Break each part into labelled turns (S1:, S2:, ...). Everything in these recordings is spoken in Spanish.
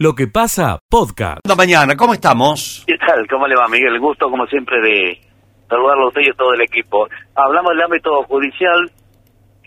S1: Lo que pasa, podcast.
S2: Buenas mañana, ¿cómo estamos?
S3: ¿Qué tal? ¿Cómo le va, Miguel? Gusto, como siempre, de saludarlo a usted y a todo el equipo. Hablamos del ámbito judicial,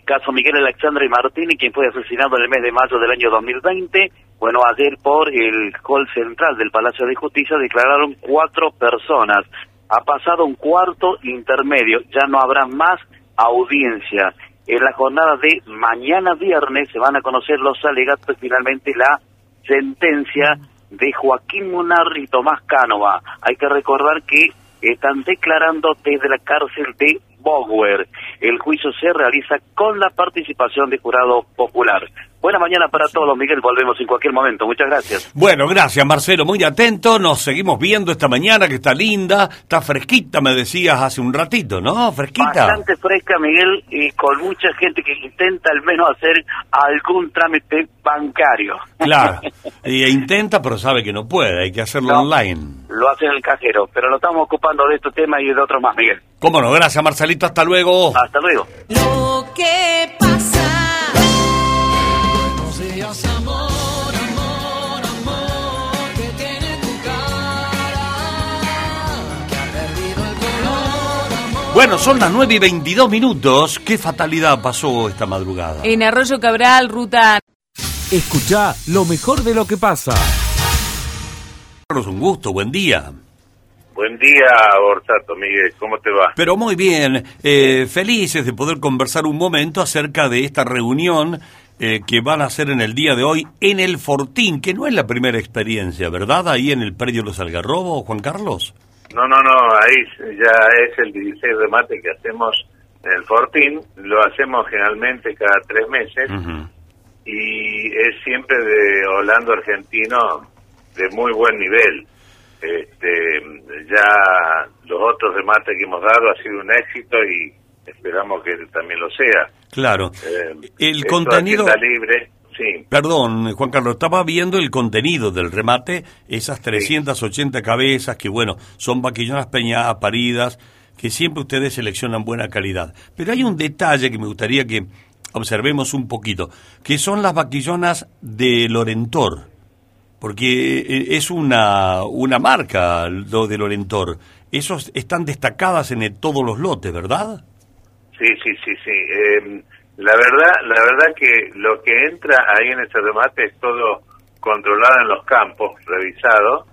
S3: caso Miguel Alexandre Martínez, quien fue asesinado en el mes de mayo del año 2020. Bueno, ayer por el hall central del Palacio de Justicia declararon cuatro personas. Ha pasado un cuarto intermedio, ya no habrá más audiencia. En la jornada de mañana viernes se van a conocer los alegatos y finalmente la sentencia de Joaquín Munar y Tomás Cánova. Hay que recordar que están declarando desde la cárcel de Boguer. El juicio se realiza con la participación de jurado popular. Buena mañana para todos, Miguel. Volvemos en cualquier momento. Muchas gracias.
S2: Bueno, gracias, Marcelo. Muy atento. Nos seguimos viendo esta mañana, que está linda, está fresquita, me decías hace un ratito, ¿no? Fresquita.
S3: Bastante fresca, Miguel, y con mucha gente que intenta al menos hacer algún trámite bancario.
S2: Claro. Y intenta, pero sabe que no puede. Hay que hacerlo
S3: No.
S2: online.
S3: Lo hace en el cajero, pero lo estamos ocupando de este tema y de otros más, Miguel.
S2: ¿Cómo no? Gracias, Marcelito. Hasta luego.
S3: Hasta luego.
S4: Lo que pasa. No seas amor, amor, amor que tiene tu cara. Que ha perdido el color.
S2: Bueno, son las 9 y 22 minutos. ¿Qué fatalidad pasó esta madrugada?
S5: En Arroyo Cabral, ruta
S1: Escucha lo mejor de lo que pasa.
S2: Carlos, un gusto. Buen día.
S6: Buen día, Orsato, Miguel. ¿Cómo te va?
S2: Pero muy bien, eh, felices de poder conversar un momento acerca de esta reunión eh, que van a hacer en el día de hoy en el Fortín, que no es la primera experiencia, ¿verdad? Ahí en el predio Los Algarrobos, Juan Carlos.
S6: No, no, no. Ahí ya es el 16 remate que hacemos en el Fortín. Lo hacemos generalmente cada tres meses y es siempre de Holando argentino de muy buen nivel. Este, ya los otros remates que hemos dado ha sido un éxito y esperamos que también lo sea.
S2: Claro.
S6: Eh,
S2: el contenido...
S6: Hacienda libre, sí.
S2: Perdón, Juan Carlos, estaba viendo el contenido del remate, esas 380 cabezas que, bueno, son vaquillonas peñadas, paridas, que siempre ustedes seleccionan buena calidad. Pero hay un detalle que me gustaría que observemos un poquito, que son las vaquillonas de Lorentor, porque eh, es una, una marca lo de Lorentor. Esos están destacadas en el- todos los lotes, ¿verdad?
S6: Sí, sí, sí, sí. Eh, la verdad, la verdad que lo que entra ahí en ese remate es todo controlado en los campos, revisado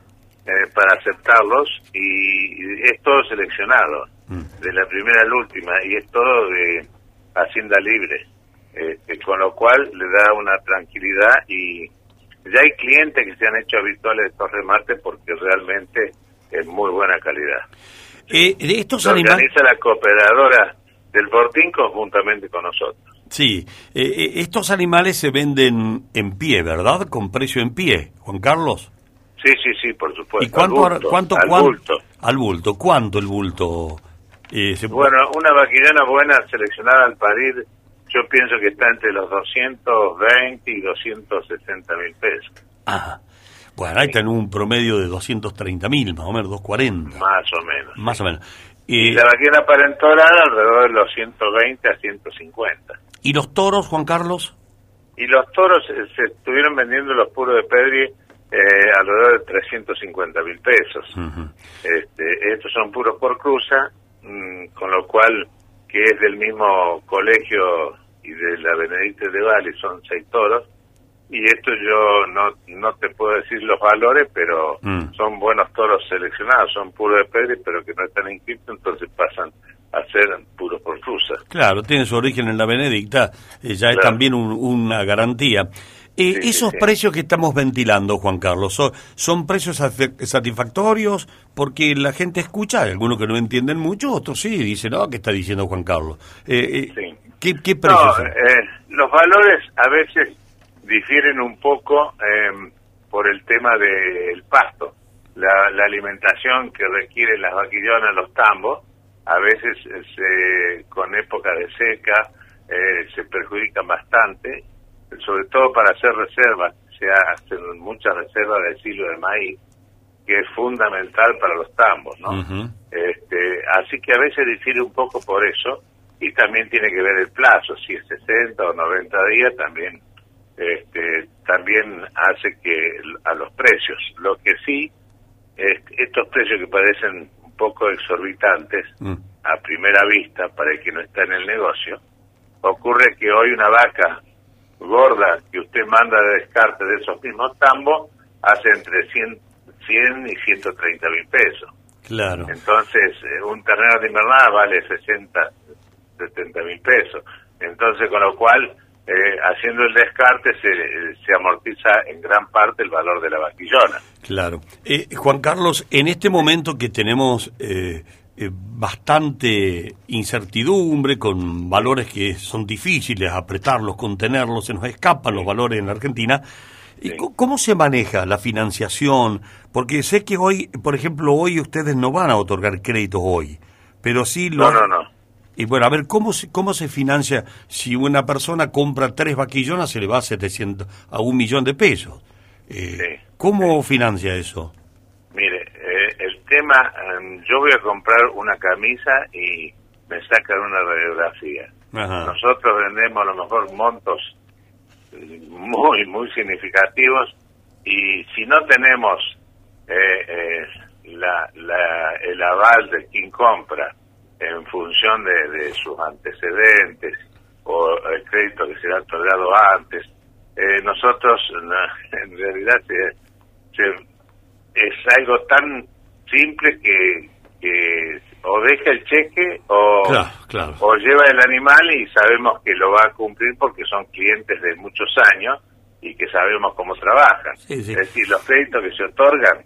S6: eh, para aceptarlos y es todo seleccionado
S2: Mm.
S6: de la primera al última y es todo de hacienda libre, este, con lo cual le da una tranquilidad y ya hay clientes que se han hecho habituales de estos remates porque realmente es muy buena calidad.
S2: Eh, de estos
S6: Lo
S2: animales...
S6: organiza la cooperadora del Fortín conjuntamente con nosotros.
S2: Sí, eh, eh, estos animales se venden en pie, ¿verdad? Con precio en pie, Juan Carlos.
S6: Sí, sí, sí, por supuesto.
S2: ¿Y cuánto,
S6: al bulto,
S2: cuánto,
S6: al
S2: cuán-
S6: bulto.
S2: Al bulto. ¿Cuánto el bulto? Eh, se-
S6: Bueno, una vaquillana buena seleccionada al parir, yo pienso que está entre los 220 y 260 mil pesos,
S2: Ah, bueno, ahí está en un promedio de 230 mil, más o menos, 240,
S6: más o menos.
S2: más o menos.
S6: Y
S2: Eh,
S6: la vaquillana parentorada alrededor de los 120 a 150.
S2: ¿Y los toros, Juan Carlos?
S6: Y los toros eh, se estuvieron vendiendo los puros de Pedri eh, alrededor de 350 mil pesos. Este, estos son puros por cruza, mm, con lo cual, que es del mismo colegio y de la Benedicta de Valle, son seis toros. Y esto yo no, no te puedo decir los valores, pero
S2: Mm.
S6: son buenos toros seleccionados, son puros de Pedri, pero que no están inscritos, entonces pasan a ser puros por.
S2: Claro, tiene su origen en la Benedicta, eh, ya es también un- una garantía. Eh,
S6: Sí,
S2: esos
S6: sí.
S2: precios que estamos ventilando, Juan Carlos, ¿son, son precios satisf- satisfactorios? Porque la gente escucha, hay algunos que no entienden mucho, otros sí, dicen, no, ¿qué está diciendo Juan Carlos? Eh, eh. ¿qué, qué precios
S6: No,
S2: son?
S6: eh, los valores a veces difieren un poco eh, por el tema del pasto, la, la alimentación que requieren las vaquillonas, los tambos, a veces eh, se, con época de seca eh, se perjudican bastante, sobre todo para hacer reservas, se hacen muchas reservas de silo de maíz, que es fundamental para los tambos, ¿no? Este, así que a veces difiere un poco por eso y también tiene que ver el plazo, si es 60 o 90 días también este, también hace que a los precios. Lo que sí, es- estos precios que parecen un poco exorbitantes
S2: Mm.
S6: a primera vista para el que no está en el negocio, ocurre que hoy una vaca gorda que usted manda de descarte de esos mismos tambos hace entre 100, 100 y 130 mil pesos.
S2: Claro.
S6: Entonces, eh, un ternero de invernada vale 60, 70 mil pesos. Entonces, con lo cual, eh, haciendo el descarte, se, se amortiza en gran parte el valor de la vaquillona.
S2: Claro. Eh, Juan Carlos, en este momento que tenemos eh, eh, bastante incertidumbre, con valores que son difíciles, apretarlos, contenerlos, se nos escapan los valores en la Argentina, ¿y
S6: Sí.
S2: ¿cómo se maneja la financiación? Porque sé que hoy, por ejemplo, hoy ustedes no van a otorgar créditos hoy, pero sí lo...
S6: No, no, no.
S2: Y bueno, a ver, ¿cómo se, ¿cómo se financia si una persona compra tres vaquillonas, se le va a 700, a un millón de pesos? Eh,
S6: Sí.
S2: ¿Cómo financia eso?
S6: Tema, em, yo voy a comprar una camisa y me sacan una radiografía.
S2: Ajá.
S6: Nosotros vendemos a lo mejor montos eh, muy, muy significativos y si no tenemos eh, eh, la, la- el aval de quien compra en función de, de sus antecedentes o el crédito que se le ha otorgado antes, eh, nosotros no, en realidad se- se- es algo tan simple que, que o deja el cheque o,
S2: Claro, claro.
S6: o lleva el animal y sabemos que lo va a cumplir porque son clientes de muchos años y que sabemos cómo trabajan.
S2: Sí, sí.
S6: Es decir, los créditos que se otorgan,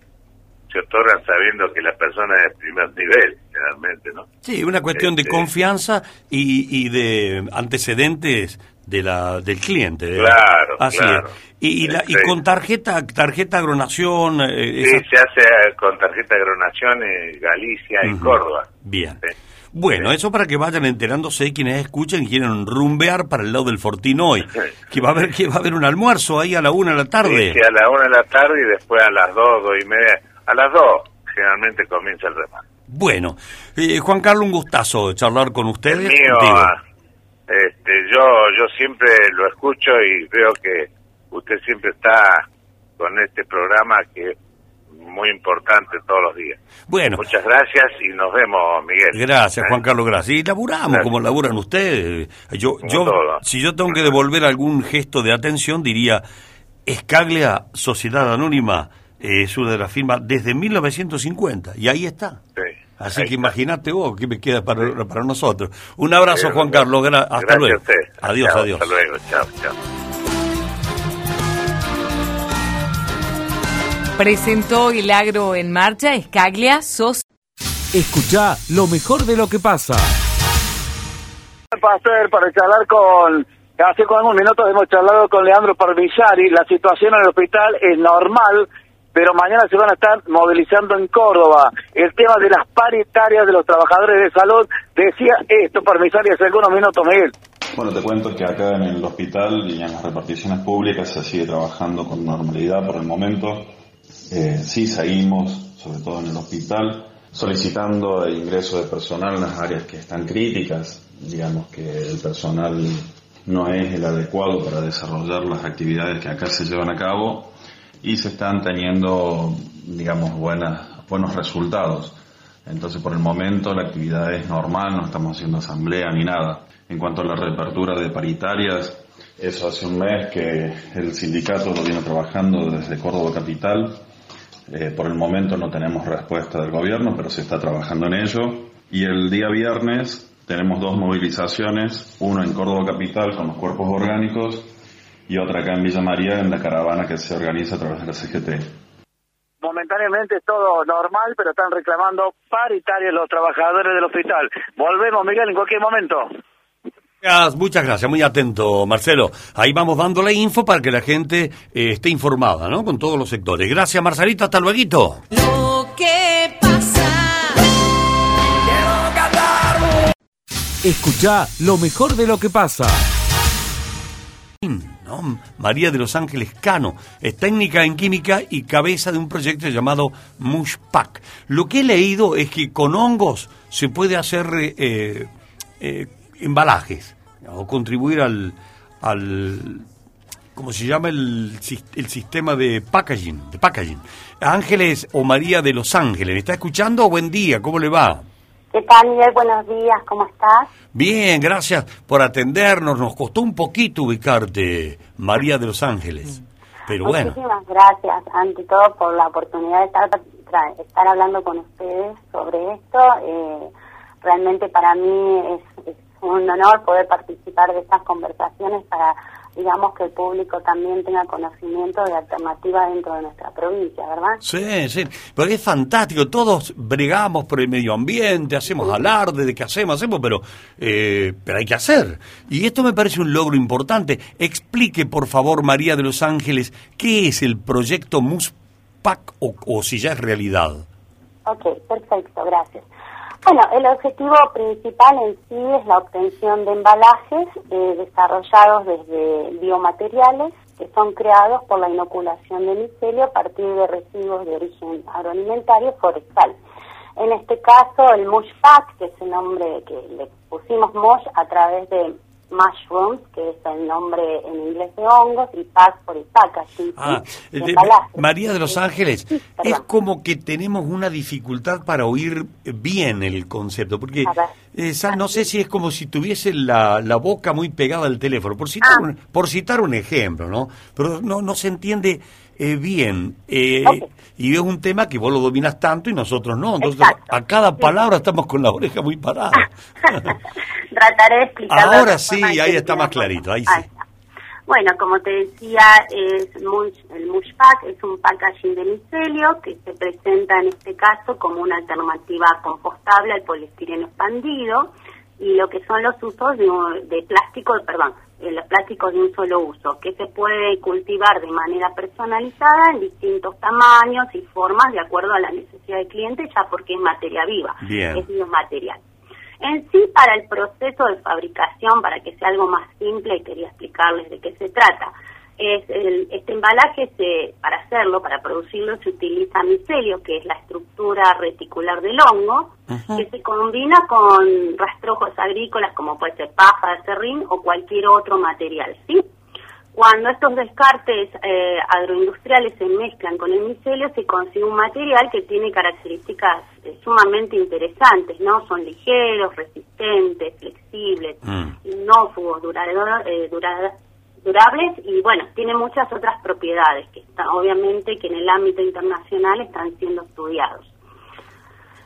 S6: se otorgan sabiendo que la persona es de primer nivel, generalmente, ¿no?
S2: Sí, una cuestión de
S6: Este-
S2: confianza y, y de antecedentes de la del cliente. ¿eh?
S6: Claro,
S2: Así
S6: claro.
S2: es. Y, y la- y con tarjeta tarjeta agronación. eh,
S6: Sí,
S2: esa-
S6: se hace con tarjeta agronación en Galicia y. Córdoba.
S2: Bien.
S6: Sí.
S2: Bueno, eso para que vayan enterándose quienes escuchan y quieren rumbear para el lado del Fortín hoy. Que va a haber que va a haber un almuerzo ahí a la una de la tarde.
S6: Sí, a la una de la tarde y después a las dos, dos y media. A las dos generalmente comienza el remate.
S2: Bueno, eh, Juan Carlos, un gustazo charlar con
S6: El
S2: ustedes.
S6: mío,
S2: contigo.
S6: ah, este, yo, yo siempre lo escucho y veo que usted siempre está con este programa que es muy importante todos los días.
S2: Bueno,
S6: Muchas gracias y nos vemos, Miguel.
S2: Gracias,
S6: ¿Eh?
S2: Juan Carlos, gracias. Y laburamos
S6: Gracias.
S2: como laburan ustedes. Yo,
S6: Como
S2: yo,
S6: todo.
S2: si yo tengo que devolver algún gesto de atención, diría, Escaglia, Sociedad Anónima, eh, es una de las firmas desde 1950, y ahí está.
S6: Sí,
S2: Así
S6: ahí
S2: que imagínate vos qué me queda para, para nosotros. Un abrazo,
S6: Sí,
S2: Juan Carlos. gra- hasta
S6: gracias
S2: luego.
S6: a usted.
S2: Adiós,
S6: Chao,
S2: adiós.
S6: Hasta luego, chao, chao.
S5: Presentó el agro en marcha, Escaglia, sos
S1: Escucha lo mejor de lo que pasa.
S7: Pastor para charlar con, hace unos minutos hemos charlado con Leandro Parvillari, la situación en el hospital es normal, pero mañana se van a estar movilizando en Córdoba. El tema de las paritarias de los trabajadores de salud, decía esto Parvillari hace algunos minutos, Miguel.
S8: Bueno, te cuento que acá en el hospital y en las reparticiones públicas se sigue trabajando con normalidad por el momento. Eh, sí seguimos, sobre todo en el hospital, solicitando el ingreso de personal en las áreas que están críticas. Digamos que el personal no es el adecuado para desarrollar las actividades que acá se llevan a cabo y se están teniendo, digamos, buenas, buenos resultados. Entonces, por el momento la actividad es normal, no estamos haciendo asamblea ni nada. En cuanto a la reapertura de paritarias, eso hace un mes que el sindicato lo viene trabajando desde Córdoba Capital. Eh, por el momento no tenemos respuesta del gobierno, pero se está trabajando en ello. Y el día viernes tenemos dos movilizaciones, una en Córdoba Capital con los cuerpos orgánicos y otra acá en Villa María en la caravana que se organiza a través de la CGT.
S7: Momentáneamente es todo normal, pero están reclamando paritarias los trabajadores del hospital. Volvemos, Miguel, en cualquier momento.
S2: Gracias, Muchas gracias, muy atento, Marcelo. Ahí vamos dando la info para que la gente eh, esté informada, ¿no? Con todos los sectores. Gracias, Marcelito, hasta luego.
S4: Lo que pasa.
S1: Escucha lo mejor de lo que pasa.
S2: ¿No? María de los Ángeles Cano es técnica en química y cabeza de un proyecto llamado Mushpack. Lo que he leído es que con hongos se puede hacer eh, eh, embalajes o contribuir al, al ¿cómo se llama el, el sistema de packaging? De packaging. Ángeles o María de Los Ángeles, ¿me está escuchando? Buen día, ¿cómo le va?
S9: ¿Qué tal, Miguel? Buenos días, ¿cómo estás?
S2: Bien, gracias por atendernos. Nos costó un poquito ubicarte, María de Los Ángeles. Pero bueno,
S9: Muchísimas gracias, ante todo, por la oportunidad de estar, estar hablando con ustedes sobre esto. Eh, realmente para mí es, es un honor poder participar de estas conversaciones para, digamos, que el público también tenga conocimiento de alternativas dentro de nuestra provincia, ¿verdad?
S2: sí, sí. Pero es fantástico. Todos bregamos por el medio ambiente, hacemos alarde de que hacemos, hacemos, pero, eh, pero hay que hacer. Y esto me parece un logro importante. Explique, por favor, María de Los Ángeles, qué es el proyecto MUSPAC o, o si ya es realidad.
S9: Ok, perfecto, gracias. Bueno, el objetivo principal en sí es la obtención de embalajes eh, desarrollados desde biomateriales que son creados por la inoculación de micelio a partir de residuos de origen agroalimentario forestal. En este caso, el Mush que es el nombre que le pusimos Mush a través de mushrooms, que es el nombre en inglés de hongos, y pack por packaging.
S2: Ah. María de los Ángeles,
S9: Sí,
S2: es como que tenemos una dificultad para oír bien el concepto, porque eh, sa- no sé si es como si tuviese la, la boca muy pegada al teléfono, por citar,
S9: Ah.
S2: un, por citar un ejemplo, ¿no? Pero no, no se entiende eh, bien. eh. Y es un tema que vos lo dominas tanto y nosotros no. Entonces,
S9: Exacto.
S2: a cada palabra estamos con la oreja muy parada.
S9: Trataré de explicarlo.
S2: Ahora sí, ahí está más clarito, ahí sí.
S9: Bueno, como te decía, es mush- el Mush Pack es un packaging de micelio que se presenta en este caso como una alternativa compostable al poliestireno expandido y lo que son los usos de, de plástico, perdón, los plásticos de un solo uso, que se puede cultivar de manera personalizada en distintos tamaños y formas de acuerdo a la necesidad del cliente, ya porque es materia viva,
S2: Bien.
S9: es biomaterial. En sí, para el proceso de fabricación, para que sea algo más simple, quería explicarles de qué se trata. Es el- este embalaje, se, para hacerlo, para producirlo, se utiliza micelio, que es la estructura reticular del hongo, que se combina con rastrojos agrícolas, como puede ser paja serrín o cualquier otro material, ¿sí? Cuando estos descartes eh, agroindustriales se mezclan con el micelio, se consigue un material que tiene características eh, sumamente interesantes, ¿no? Son ligeros, resistentes, flexibles,
S2: Mm.
S9: inófugos, durador- eh, dura- durables y, bueno, tiene muchas otras propiedades que están, obviamente, que en el ámbito internacional están siendo estudiados.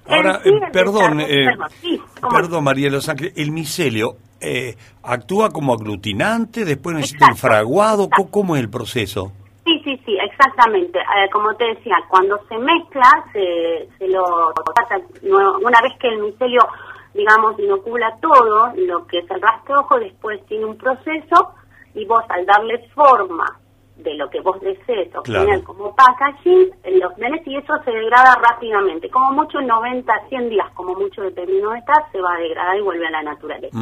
S2: Ahora,
S9: sí,
S2: eh, perdón, eh,
S9: perdón, sí, ¿cómo?
S2: perdón, María los Ángeles, el micelio eh, actúa como aglutinante, después necesita un
S9: Exacto,
S2: fraguado,
S9: exacto.
S2: ¿cómo, es el proceso?
S9: Sí, sí, sí, exactamente. Eh, como te decía, cuando se mezcla, se, se lo una vez que el micelio, digamos, inocula todo lo que es el rastrojo, después tiene un proceso y vos al darle forma de lo que vos desees obtener
S2: Claro.
S9: como packaging, eh, los tenés y eso se degrada rápidamente. Como mucho en 90, 100 días, como mucho dependiendo de estar, se va a degradar y vuelve a la naturaleza.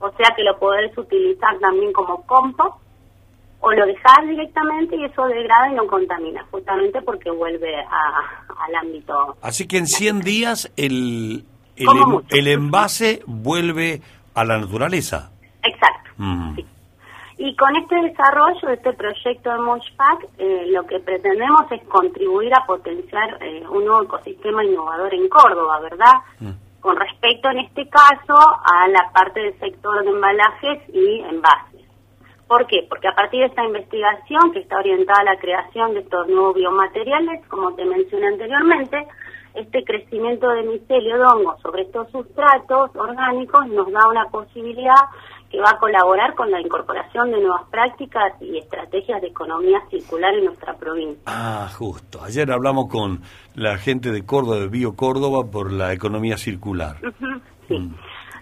S9: O sea que lo podés utilizar también como compost o lo dejas directamente y eso degrada y no contamina, justamente porque vuelve a- al ámbito.
S2: Así que en 100 días el, el, em- el envase vuelve a la naturaleza.
S9: Exacto. Sí. Y con este desarrollo de este proyecto de Moshpack, eh, lo que pretendemos es contribuir a potenciar eh, un nuevo ecosistema innovador en Córdoba, ¿verdad? Con respecto, en este caso, a la parte del sector de embalajes y envases. ¿Por qué? Porque a partir de esta investigación que está orientada a la creación de estos nuevos biomateriales, como te mencioné anteriormente, este crecimiento de micelio de hongo sobre estos sustratos orgánicos nos da una posibilidad que va a colaborar con la incorporación de nuevas prácticas y estrategias de economía circular en nuestra provincia.
S2: Ah, justo. Ayer hablamos con la gente de Córdoba, de Bio Córdoba, por la economía circular.
S9: Sí.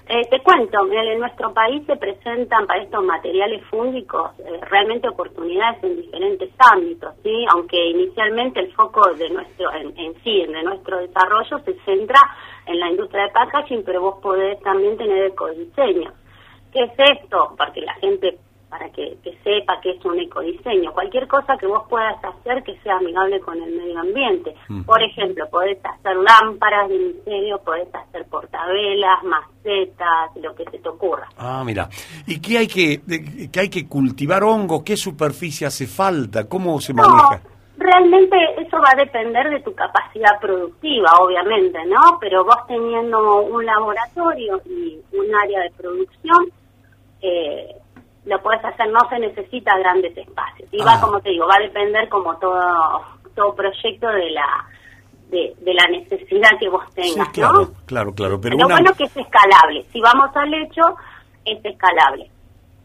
S9: Eh, te cuento, en nuestro país se presentan para estos materiales fúngicos eh, realmente oportunidades en diferentes ámbitos, ¿sí? Aunque inicialmente el foco de nuestro, en, en sí, de nuestro desarrollo se centra en la industria de packaging, pero vos podés también tener ecodiseño. ¿Qué es esto? Porque la gente para que, que sepa que es un ecodiseño. Cualquier cosa que vos puedas hacer que sea amigable con el medio ambiente.
S2: Mm.
S9: Por ejemplo, podés hacer lámparas de misterio, podés hacer portavelas, macetas, lo que se te ocurra.
S2: Ah, mira. ¿Y qué hay que, de- que hay que cultivar hongos? ¿Qué superficie hace falta? ¿Cómo se
S9: No,
S2: maneja?
S9: realmente eso va a depender de tu capacidad productiva, obviamente, ¿no? Pero vos teniendo un laboratorio y un área de producción, hacer, no se necesita grandes espacios. Y va,
S2: Ah.
S9: como te digo, va a depender como todo, todo proyecto de la de, de la necesidad que vos
S2: Sí,
S9: tengas,
S2: claro,
S9: ¿no?
S2: claro, claro. Pero
S9: Lo
S2: una...
S9: bueno que es escalable. Si vamos al hecho, es escalable.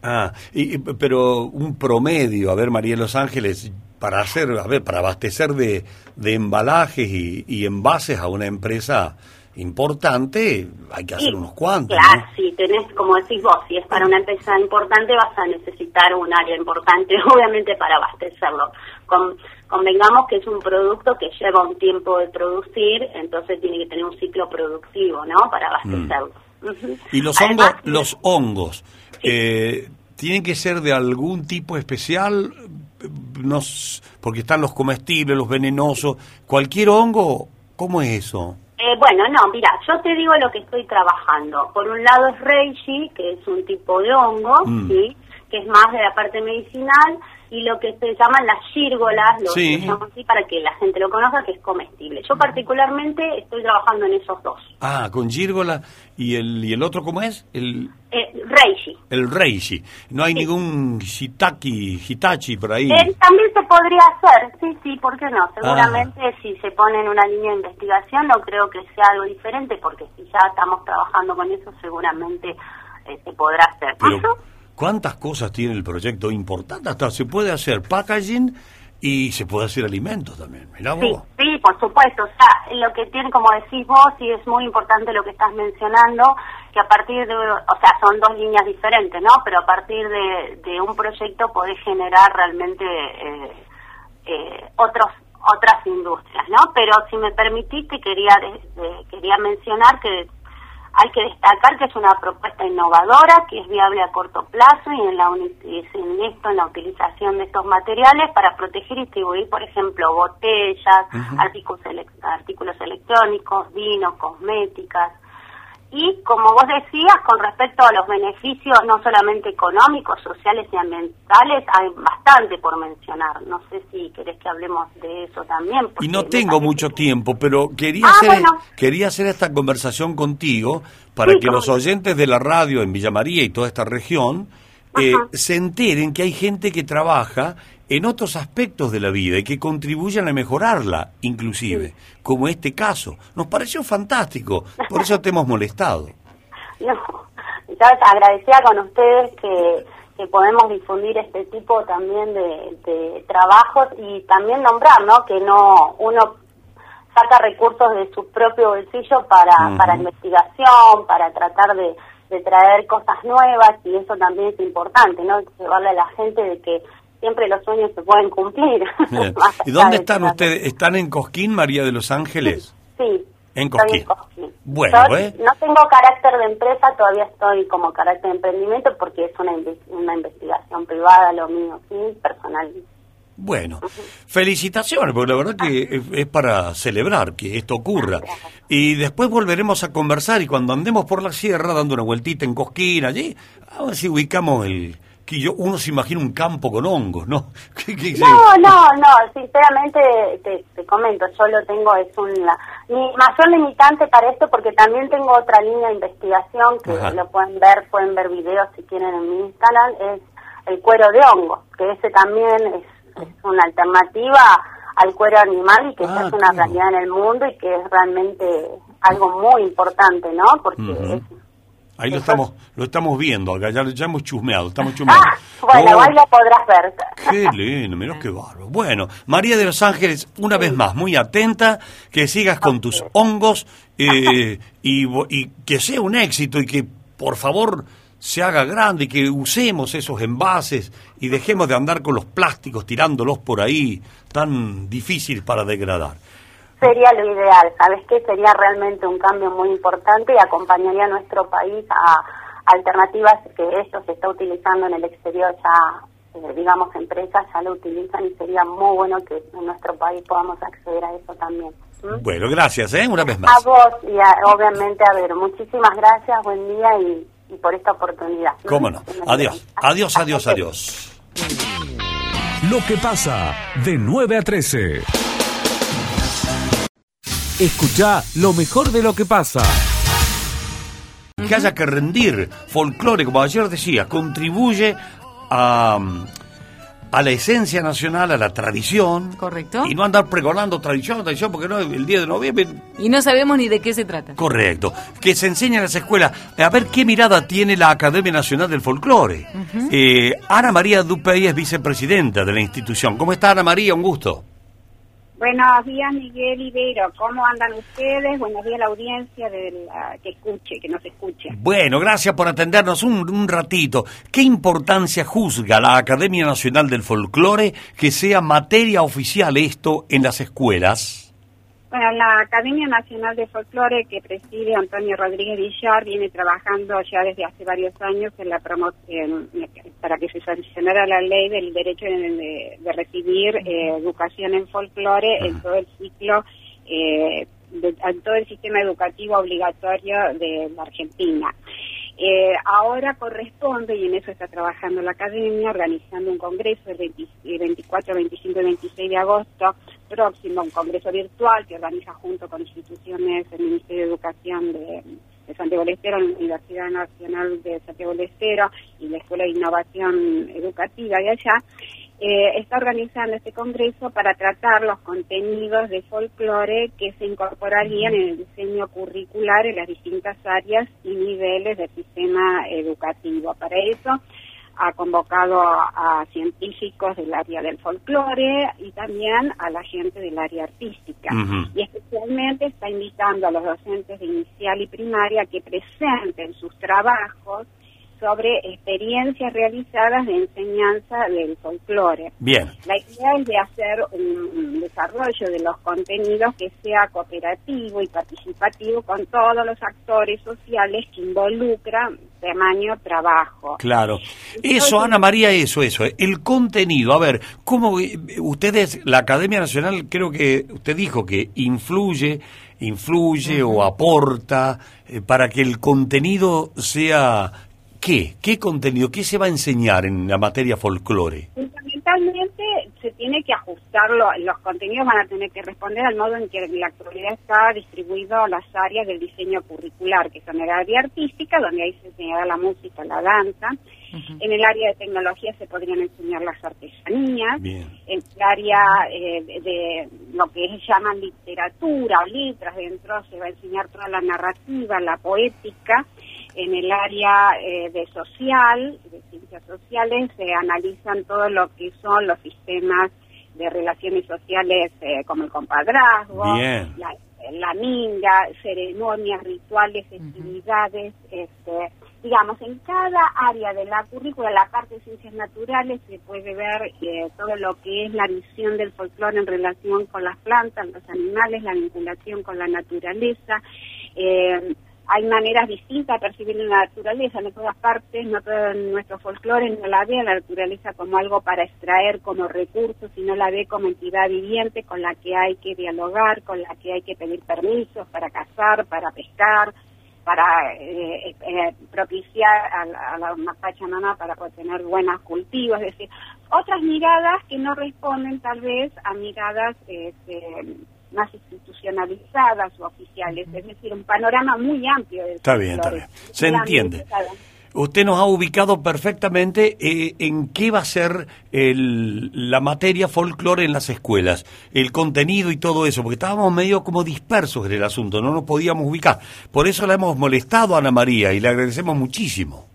S2: Ah, y, y- pero un promedio, a ver, María de Los Ángeles, para hacer, a ver, para abastecer de, de embalajes y, y envases a una empresa importante, hay que hacer
S9: Sí,
S2: unos cuantos,
S9: Claro,
S2: ¿no?
S9: sí, tenés, como decís vos, si es para una empresa importante vas a necesitar un área importante, obviamente, para abastecerlo. Con- convengamos que es un producto que lleva un tiempo de producir, entonces tiene que tener un ciclo productivo, ¿no?, para abastecerlo.
S2: Mm. Y los
S9: Además,
S2: hongos, los hongos, eh, ¿tienen que ser de algún tipo especial? No, porque están los comestibles, los venenosos. ¿Cualquier hongo? ¿Cómo es eso?
S9: Eh, bueno, no, mira, yo te digo lo que estoy trabajando. Por un lado es reishi, que es un tipo de hongo,
S2: Mm.
S9: ¿sí? que es más de la parte medicinal, y lo que se llaman las gírgolas, lo
S2: Sí.
S9: así para que la gente lo conozca, que es comestible. Yo particularmente estoy trabajando en esos dos.
S2: Ah, con gírgola. ¿Y el, y el otro cómo es? El,
S9: Eh, reishi.
S2: el reishi. No hay ningún shitaki, hitachi por ahí.
S9: Eh, también se podría hacer, sí, sí, ¿por qué
S2: Ah.
S9: no? Seguramente si se pone en una línea de investigación no creo que sea algo diferente, porque si ya estamos trabajando con eso seguramente eh, se podrá hacer.
S2: Pero,
S9: Ujú.
S2: ¿Cuántas cosas tiene el proyecto? Importante. Hasta se puede hacer packaging y se puede hacer alimentos también. Mirá
S9: Sí,
S2: vos.
S9: sí, por supuesto. O sea, lo que tiene, como decís vos, y es muy importante lo que estás mencionando, que a partir de, o sea, son dos líneas diferentes, ¿no? Pero a partir de, de un proyecto podés generar realmente eh, eh, otros otras industrias, ¿no? Pero si me permitiste, quería de- de- quería mencionar que hay que destacar que es una propuesta innovadora, que es viable a corto plazo y en, la es en esto, en la utilización de estos materiales para proteger y distribuir, por ejemplo, botellas, artículos, artículos electrónicos, vinos, cosméticas. Y como vos decías, con respecto a los beneficios no solamente económicos, sociales y ambientales, hay bastante por mencionar. No sé si querés que hablemos de eso también.
S2: Y no tengo mucho
S9: que-
S2: tiempo, pero quería,
S9: Ah,
S2: hacer,
S9: bueno.
S2: quería hacer esta conversación contigo para
S9: Sí,
S2: que los oyentes de la radio en Villa María y toda esta región eh, se enteren que hay gente que trabaja en otros aspectos de la vida y que contribuyen a mejorarla, inclusive, como este caso. Nos pareció fantástico, por eso te hemos molestado.
S9: No, sabes, agradecida con ustedes que, que podemos difundir este tipo también de, de trabajos y también nombrar, ¿no? Que no uno saca recursos de su propio bolsillo para, para investigación, para tratar de, de traer cosas nuevas y eso también es importante, ¿no? Llevarle a la gente de que siempre los sueños se pueden cumplir.
S2: ¿Y dónde
S9: de
S2: están ustedes? ¿Están en Cosquín, María de los Ángeles?
S9: Sí.
S2: En Cosquín. Bueno,
S9: Yo
S2: ¿eh?
S9: No tengo carácter de empresa, todavía estoy como carácter de emprendimiento porque es una, una investigación privada lo mío, sí, personal.
S2: Bueno, felicitaciones, porque la verdad que es para celebrar que esto ocurra. Y después volveremos a conversar y cuando andemos por la sierra dando una vueltita en Cosquín allí, a ver si ubicamos el... que yo, uno se imagina un campo con hongos, ¿no? ¿Qué- qué- qué?
S9: No, no, no, sinceramente te, te comento, yo lo tengo, es una, mi mayor limitante para esto porque también tengo otra línea de investigación que
S2: Ajá.
S9: lo pueden ver, pueden ver videos si quieren en mi Instagram, es el cuero de hongo, que ese también es, es una alternativa al cuero animal y que
S2: Ah,
S9: es una
S2: claro.
S9: realidad en el mundo y que es realmente algo muy importante, ¿no? Porque es
S2: Ahí lo estamos, lo estamos viendo acá, ya, ya hemos chusmeado, estamos chusmeando.
S9: Ah, bueno,
S2: Oh,
S9: ahí lo podrás ver.
S2: Qué lindo, mirá qué bárbaro. Bueno, María de los Ángeles, una vez más, muy atenta, que sigas con tus hongos eh, y, y que sea un éxito y que, por favor, se haga grande y que usemos esos envases y dejemos de andar con los plásticos tirándolos por ahí, tan difíciles para degradar.
S9: Sería lo ideal, ¿sabes qué? Sería realmente un cambio muy importante y acompañaría a nuestro país a, alternativas que esto se está utilizando en el exterior ya, eh, digamos, empresas ya lo utilizan y sería muy bueno que en nuestro país podamos acceder a eso también. ¿Mm?
S2: Bueno, gracias, ¿eh? Una vez
S9: A
S2: más.
S9: vos y a- obviamente a ver, muchísimas gracias, buen día y, y por esta oportunidad.
S2: ¿Cómo no? Adiós, adiós, adiós, adiós.
S1: Lo que pasa de 9 a 13. Escucha lo mejor de lo que pasa.
S2: Que haya que rendir folclore, como ayer decía, contribuye a, a la esencia nacional, a la tradición.
S5: Correcto.
S2: Y no andar pregonando tradición, tradición, porque no, el día de noviembre
S5: Y no sabemos ni de qué se trata.
S2: Correcto. Que se enseña en las escuelas. A ver qué mirada tiene la Academia Nacional del Folclore. Eh, Ana María Dupey es vicepresidenta de la institución. ¿Cómo está Ana María? Un gusto.
S10: Buenos días, Miguel Ibero. ¿Cómo andan ustedes? Buenos días a la audiencia de la- que escuche, que nos escuche.
S2: Bueno, gracias por atendernos un, un ratito. ¿Qué importancia juzga la Academia Nacional del Folclore que sea materia oficial esto en las escuelas?
S10: Bueno, la Academia Nacional de Folclore que preside Antonio Rodríguez Villar viene trabajando ya desde hace varios años en la promoción para que se sancionara la ley del derecho de, de- recibir eh, educación en folclore en todo el ciclo, eh, de- en todo el sistema educativo obligatorio de la Argentina. Eh, ahora corresponde, y en eso está trabajando la academia, organizando un congreso el 20 el 24, 25 y 26 de agosto próximo, un congreso virtual que organiza junto con instituciones del Ministerio de Educación de, de Santiago del Estero, la Universidad Nacional de Santiago del Estero y la Escuela de Innovación Educativa de allá. Eh, está organizando este congreso para tratar los contenidos de folclore que se incorporarían en el diseño curricular en las distintas áreas y niveles del sistema educativo. Para eso ha convocado a, a científicos del área del folclore y también a la gente del área artística. Y especialmente está invitando a los docentes de inicial y primaria que presenten sus trabajos sobre experiencias realizadas de enseñanza del folclore.
S2: Bien.
S10: La idea es de hacer un, desarrollo de los contenidos que sea cooperativo y participativo con todos los actores sociales que involucran tamaño trabajo.
S2: Claro. Eso, Ana María, eso, eso. El contenido. A ver, ¿cómo ustedes, la Academia Nacional, creo que usted dijo que influye, influye o aporta eh, para que el contenido sea... ¿Qué? ¿Qué contenido? ¿Qué se va a enseñar en la materia folclore?
S10: Fundamentalmente se tiene que ajustarlo, los contenidos van a tener que responder al modo en que en la actualidad está distribuido las áreas del diseño curricular, que son el área artística, donde ahí se enseñará la música, la danza. En el área de tecnología se podrían enseñar las artesanías.
S2: Bien.
S10: En el área eh, de, de lo que se llaman literatura o letras, dentro se va a enseñar toda la narrativa, la poética. En el área eh, de social, de ciencias sociales, se analizan todo lo que son los sistemas de relaciones sociales eh, como el compadrazgo,
S2: Bien.
S10: la, la minga, ceremonias, rituales, festividades, este, digamos, en cada área de la currícula, la parte de ciencias naturales, se puede ver eh, todo lo que es la visión del folclore en relación con las plantas, los animales, la vinculación con la naturaleza. eh, hay maneras distintas de percibir la naturaleza, en todas partes, no todo nuestro folclore no la ve a la naturaleza como algo para extraer como recurso, sino la ve como entidad viviente con la que hay que dialogar, con la que hay que pedir permisos para cazar, para pescar, para eh, eh, propiciar a la, a la para poder tener buenos cultivos, es decir, otras miradas que no responden tal vez a miradas este, más institucionalizadas o oficiales, es decir, un panorama muy amplio del
S2: Está bien, está bien. Se entiende. Usted nos ha ubicado perfectamente eh, en qué va a ser el- la materia folclore en las escuelas, el contenido y todo eso, porque estábamos medio como dispersos en el asunto, no nos podíamos ubicar. Por eso la hemos molestado a Ana María y le agradecemos muchísimo.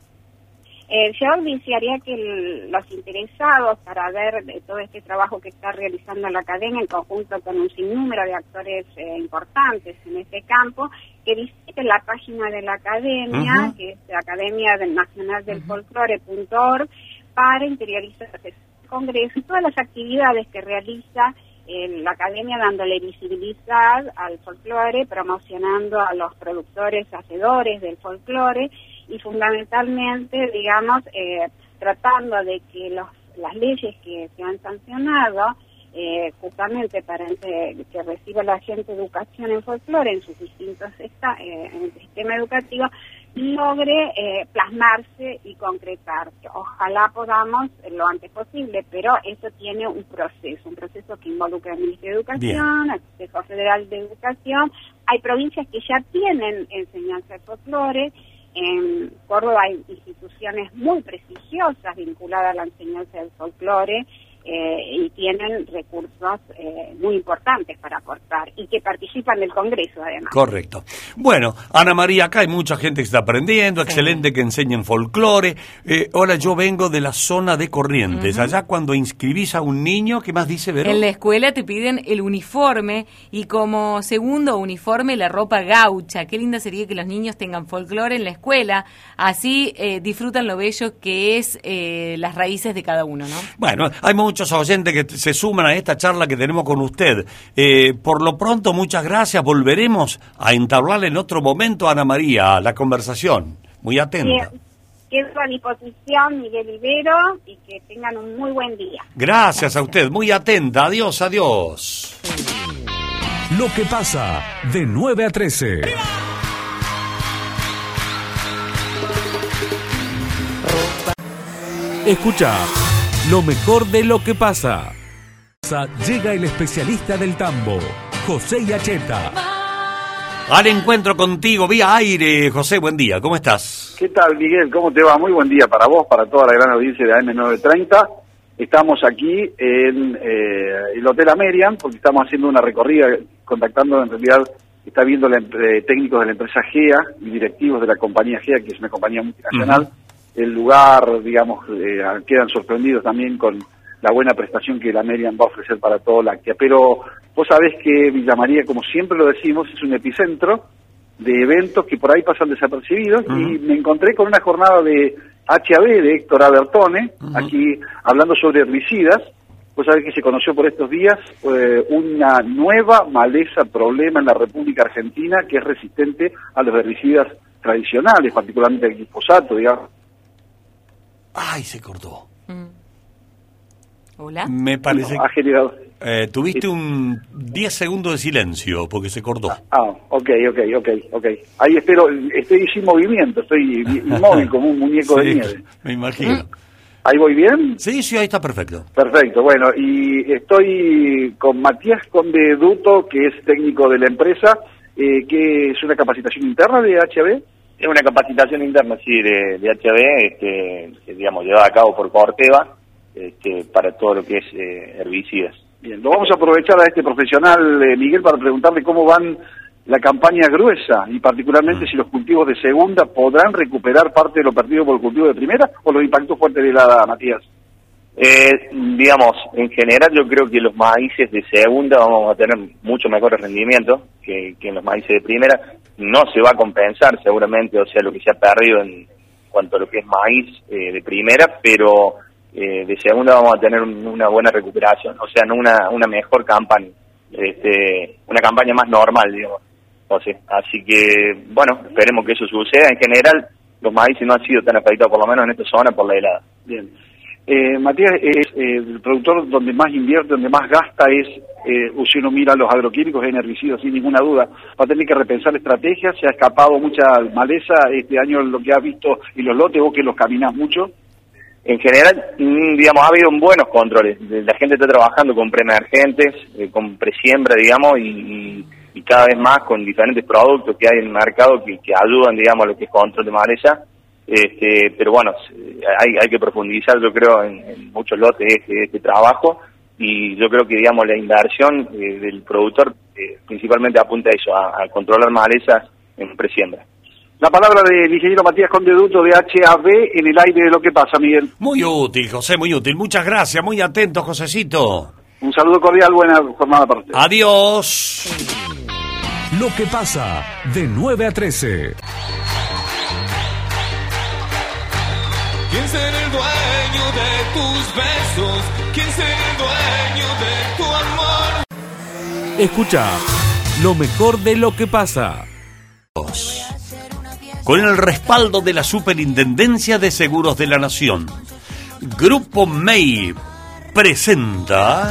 S10: Eh, yo desearía que el- los interesados para ver de todo este trabajo que está realizando la academia en conjunto con un sinnúmero de actores eh, importantes en este campo, que visiten la página de la academia, que es la Academia del Nacional del Folclore.org, para interiorizar el congreso y todas las actividades que realiza eh, la academia dándole visibilidad al folclore, promocionando a los productores, hacedores del folclore y fundamentalmente, digamos, eh, tratando de que los, las leyes que se han sancionado, eh, justamente para que, que reciba la gente educación en folclore en sus distintos esta- eh, en el sistema educativo, logre eh, plasmarse y concretarse. Ojalá podamos lo antes posible, pero eso tiene un proceso, un proceso que involucra al Ministerio de Educación, al Consejo Federal de Educación. Hay provincias que ya tienen enseñanza de folclore. En Córdoba hay instituciones muy prestigiosas vinculadas a la enseñanza del folclore eh, y tienen recursos eh, muy importantes para aportar y que participan del Congreso además.
S2: Correcto. Bueno, Ana María, acá hay mucha gente que está aprendiendo, excelente que enseñen folclore. Eh, ahora yo vengo de la zona de Corrientes. Allá cuando inscribís a un niño, ¿qué más dice Vero?
S5: En la escuela te piden el uniforme y como segundo uniforme la ropa gaucha. Qué linda sería que los niños tengan folclore en la escuela. Así eh, disfrutan lo bello que es eh, las raíces de cada uno, ¿no?
S2: Bueno, hay muchos oyentes que se suman a esta charla que tenemos con usted. Eh, por lo pronto, muchas gracias. Volveremos a entablar en otro momento, Ana María, la conversación. Muy atenta.
S10: Quedo- Quedo a disposición, Miguel Ibero, y que tengan un muy buen día.
S2: Gracias a usted, muy atenta. Adiós, adiós.
S1: Lo que pasa de 9 a 13. Escucha lo mejor de lo que pasa. Llega el especialista del tambo, José Yacheta.
S2: Al encuentro contigo vía aire, José, buen día, ¿cómo estás?
S7: ¿Qué tal, Miguel? ¿Cómo te va? Muy buen día para vos, para toda la gran audiencia de AM930. Estamos aquí en eh, el Hotel Amerian porque estamos haciendo una recorrida, contactando en realidad, está viendo la empre- técnicos de la empresa GEA y directivos de la compañía GEA, que es una compañía multinacional. El lugar, digamos, eh, quedan sorprendidos también con la buena prestación que el Amerian va a ofrecer para todo Láctea. Pero vos sabés que Villa María, como siempre lo decimos, es un epicentro de eventos que por ahí pasan desapercibidos y me encontré con una jornada de HAB de Héctor Abertone, aquí hablando sobre herbicidas. Vos sabés que se conoció por estos días eh, una nueva maleza problema en la República Argentina que es resistente a los herbicidas tradicionales, particularmente el glifosato, digamos.
S2: Ay, se cortó.
S5: Hola.
S2: Me parece
S7: Ha generado...
S2: eh, tuviste un 10 segundos de silencio porque se cortó.
S7: Ah, ok, ok, ok, ok. Ahí espero, estoy sin movimiento, estoy inmóvil como un muñeco de nieve.
S2: me imagino.
S7: ¿Ahí voy bien?
S2: Sí, sí, ahí está perfecto.
S7: Perfecto, bueno, y estoy con Matías Conde Duto, que es técnico de la empresa, eh, que es una capacitación interna de HB.
S11: Es una capacitación interna, sí, de, de HB, este, que, digamos, llevada a cabo por Corteva, este, para todo lo que es eh, herbicidas.
S7: Bien, lo vamos a aprovechar a este profesional, eh, Miguel, para preguntarle cómo van la campaña gruesa y particularmente si los cultivos de segunda podrán recuperar parte de lo perdido por el cultivo de primera o los impactos fuertes de la Matías.
S11: Eh, digamos, en general yo creo que los maíces de segunda vamos a tener mucho mejores rendimientos que, que en los maíces de primera. No se va a compensar seguramente, o sea, lo que se ha perdido en cuanto a lo que es maíz eh, de primera, pero eh, de segunda vamos a tener un- una buena recuperación, o sea, no una, una mejor campaña, este, una campaña más normal, digamos. Sea, así que, bueno, esperemos que eso suceda. En general, los maíces no han sido tan afectados, por lo menos en esta zona, por la helada.
S7: Bien. Eh, Matías es eh, el productor donde más invierte, donde más gasta es, eh, si uno mira los agroquímicos en herbicidas, sin ninguna duda. Va a tener que repensar estrategias, se ha escapado mucha maleza este año lo que has visto y los lotes, vos que los caminás mucho.
S11: En general, mm, digamos, ha habido buenos controles. La gente está trabajando con preemergentes, eh, con presiembra, digamos, y- y cada vez más con diferentes productos que hay en el mercado que, que ayudan, digamos, a lo que es control de maleza. Este, pero bueno, hay, hay que profundizar, yo creo, en, en muchos lotes este, este trabajo y yo creo que, digamos, la inversión eh, del productor eh, principalmente apunta a eso, a, a controlar malezas en presiembra.
S7: La palabra del ingeniero Matías Condeduto de HAB en el aire de lo que pasa, Miguel.
S2: Muy útil, José, muy útil. Muchas gracias, muy atento, Josecito.
S7: Un saludo cordial, buena jornada para usted.
S2: Adiós.
S1: Lo que pasa de 9 a 13.
S4: ¿Quién será el dueño de tus besos? ¿Quién será el dueño de tu amor?
S1: Escucha lo mejor de lo que pasa.
S2: con el respaldo de la Superintendencia de Seguros de la Nación. Grupo MEI presenta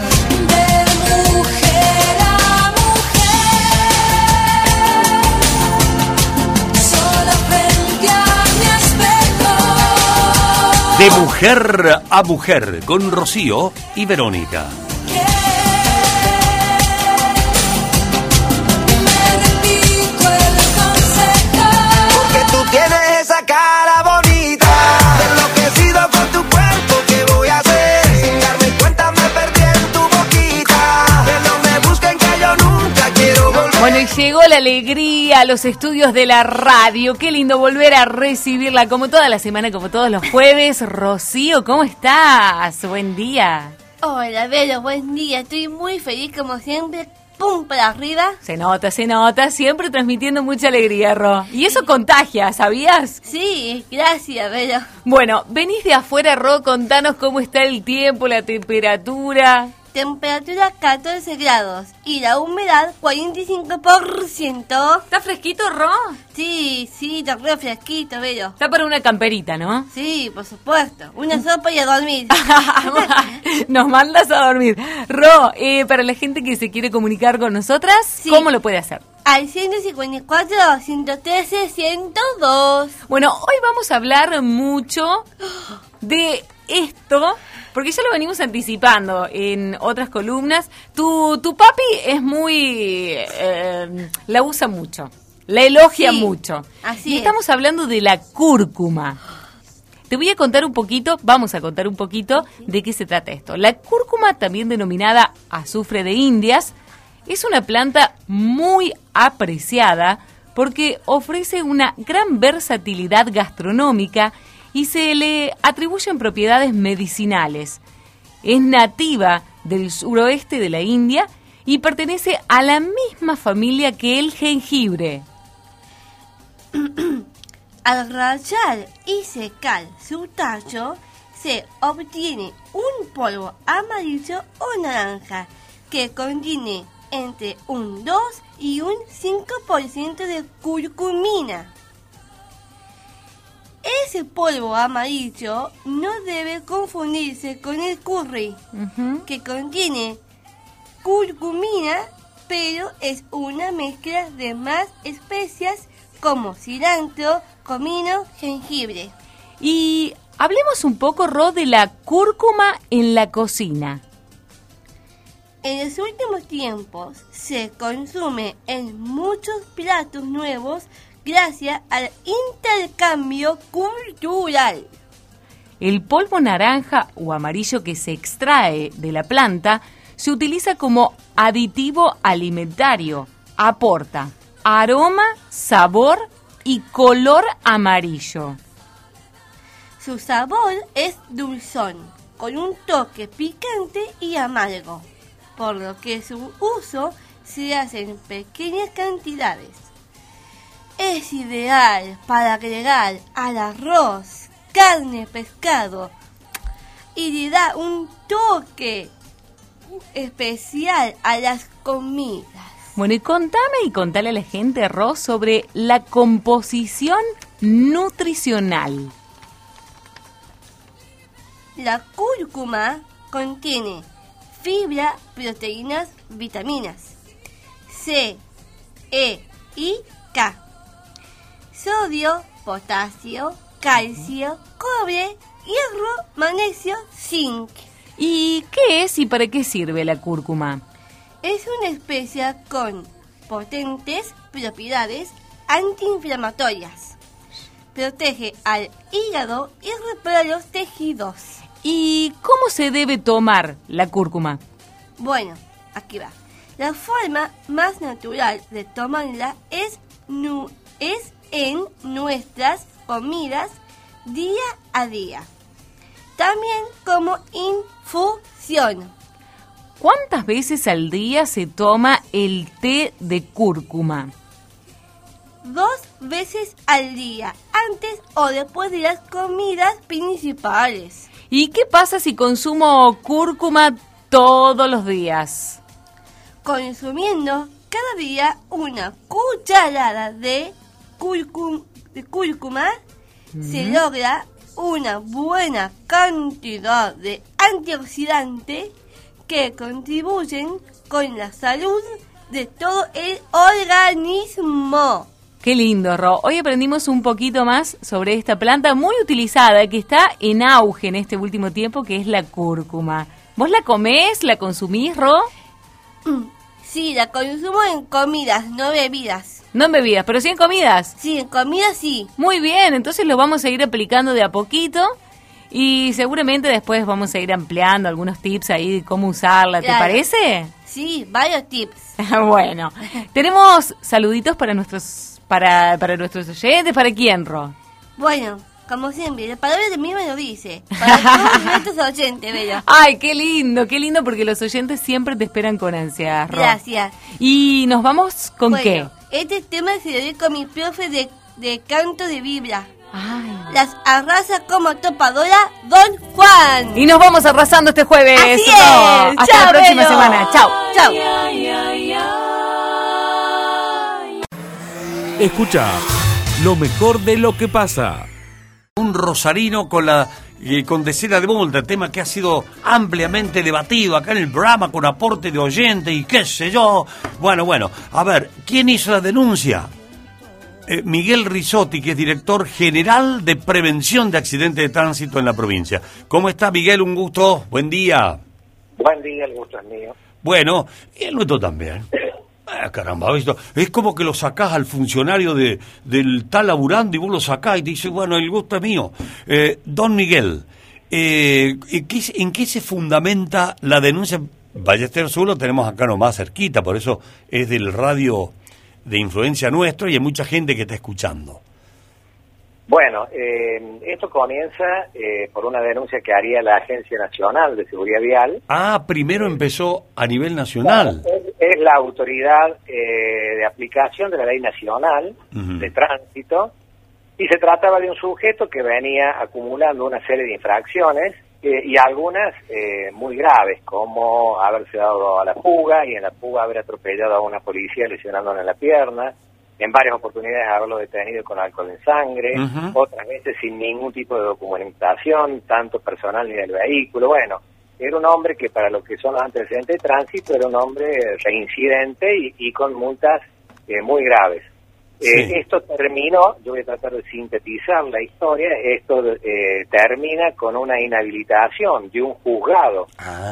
S2: De Mujer a Mujer con Rocío y Verónica.
S5: Bueno, y llegó la alegría a los estudios de la radio. Qué lindo volver a recibirla como toda la semana, como todos los jueves. Rocío, ¿cómo estás? Buen día.
S12: Hola, Vero, buen día. Estoy muy feliz como siempre. ¡Pum! para arriba.
S5: Se nota, se nota, siempre transmitiendo mucha alegría, Ro. Y eso contagia, ¿sabías?
S12: Sí, gracias, Vero.
S5: Bueno, venís de afuera, Ro, contanos cómo está el tiempo, la temperatura.
S12: Temperatura 14 grados y la humedad 45%.
S5: ¿Está fresquito, Ro?
S12: Sí, sí, está re fresquito, Vero.
S5: Está para una camperita, ¿no?
S12: Sí, por supuesto. Una sopa y a dormir.
S5: Nos mandas a dormir. Ro, eh, para la gente que se quiere comunicar con nosotras, ¿cómo lo puede hacer?
S12: Al 154, 113, 102.
S5: Bueno, hoy vamos a hablar mucho de esto, porque ya lo venimos anticipando en otras columnas. Tu, tu papi es muy... eh, la usa mucho, la elogia
S12: Sí,
S5: mucho.
S12: así
S5: y
S12: es.
S5: estamos hablando de la cúrcuma. Te voy a contar un poquito, vamos a contar un poquito de qué se trata esto. La cúrcuma, también denominada azufre de Indias, es una planta muy apreciada porque ofrece una gran versatilidad gastronómica y se le atribuyen propiedades medicinales. Es nativa del suroeste de la India y pertenece a la misma familia que el jengibre.
S12: Al rayar y secar su tallo, se obtiene un polvo amarillo o naranja que contiene entre un 2 y un 5% de curcumina. Ese polvo amarillo no debe confundirse con el curry, que contiene curcumina, pero es una mezcla de más especias como cilantro, comino, jengibre.
S5: Y hablemos un poco, Ro, de la cúrcuma en la cocina.
S12: En los últimos tiempos se consume en muchos platos nuevos gracias al intercambio cultural.
S5: El polvo naranja o amarillo que se extrae de la planta se utiliza como aditivo alimentario. Aporta aroma, sabor y color amarillo.
S12: Su sabor es dulzón, con un toque picante y amargo, por lo que su uso se hace en pequeñas cantidades. Es ideal para agregar al arroz, carne, pescado y le da un toque especial a las comidas.
S5: Bueno, y contame y contale a la gente, Ro, sobre la composición nutricional.
S12: La cúrcuma contiene fibra, proteínas, vitaminas C, E y K, sodio, potasio, calcio, cobre, hierro, magnesio, zinc.
S5: ¿Y qué es y para qué sirve la cúrcuma?
S12: Es una especia con potentes propiedades antiinflamatorias. Protege al hígado y repara los tejidos.
S5: ¿Y cómo se debe tomar la cúrcuma?
S12: Bueno, aquí va. La forma más natural de tomarla es, nu- es en nuestras comidas día a día. También como infusión.
S5: ¿Cuántas veces al día se toma el té de cúrcuma?
S12: Dos veces al día, antes o después de las comidas principales.
S5: ¿Y qué pasa si consumo cúrcuma todos los días?
S12: Consumiendo cada día una cucharada de de cúrcuma, se logra una buena cantidad de antioxidantes que contribuyen con la salud de todo el organismo.
S5: Qué lindo, Ro. Hoy aprendimos un poquito más sobre esta planta muy utilizada que está en auge en este último tiempo, que es la cúrcuma. ¿Vos la comés, la consumís, Ro?
S12: Sí, la consumo en comidas, no bebidas.
S5: No en bebidas, pero sí en comidas.
S12: Sí, en comidas sí.
S5: Muy bien, entonces lo vamos a ir aplicando de a poquito y seguramente después vamos a ir ampliando algunos tips ahí de cómo usarla. ¿Te
S12: Claro.
S5: parece?
S12: Sí, varios tips.
S5: bueno, tenemos saluditos para nuestros para, para nuestros oyentes. ¿Para quién, Ro?
S12: Bueno, como siempre, la palabra de mí me lo dice. Para todos nuestros oyentes, Bello.
S5: Ay, qué lindo, qué lindo porque los oyentes siempre te esperan con ansias, Ro.
S12: Gracias.
S5: ¿Y nos vamos con
S12: Bueno,
S5: qué?
S12: Este tema se lo dedico a mi profe de, de canto de vibra. Las arrasa como topadora Don Juan.
S5: Y nos vamos arrasando este jueves.
S12: Así es.
S5: Hasta
S12: Chao,
S5: la próxima
S12: Belo.
S5: semana. Chao.
S12: Chao.
S1: Escucha lo mejor de lo que pasa.
S2: Un rosarino con la eh, de multa, tema que ha sido ampliamente debatido acá en el programa con aporte de oyentes y qué sé yo. Bueno, bueno, a ver, ¿quién hizo la denuncia? Eh, Miguel Risotti, que es director general de prevención de accidentes de tránsito en la provincia. ¿Cómo está Miguel? Un gusto. Buen día.
S13: Buen día, el gusto es mío.
S2: Bueno, y el nuestro también. Ah, caramba, ¿visto? es como que lo sacás al funcionario de, del tal laburando y vos lo sacás y te dice, bueno, el gusto es mío. Eh, don Miguel, eh, ¿en, qué, se- en qué se fundamenta la denuncia? Ballester Sur lo tenemos acá nomás cerquita, por eso es del radio de influencia nuestro y hay mucha gente que está escuchando.
S13: Bueno, eh, esto comienza eh, por una denuncia que haría la Agencia Nacional de Seguridad Vial.
S2: Ah, primero empezó a nivel nacional.
S13: Es la autoridad eh, de aplicación de la ley nacional de tránsito y se trataba de un sujeto que venía acumulando una serie de infracciones eh, y algunas eh, muy graves, como haberse dado a la fuga y en la fuga haber atropellado a una policía lesionándole en la pierna, en varias oportunidades haberlo detenido con alcohol en sangre, otras veces sin ningún tipo de documentación, tanto personal ni del vehículo. Bueno, era un hombre que para lo que son los antecedentes de tránsito era un hombre reincidente y, y con multas eh, muy graves. Eh,
S14: Sí.
S13: Esto terminó, yo voy a tratar de sintetizar la historia, esto eh, termina con una inhabilitación de un juzgado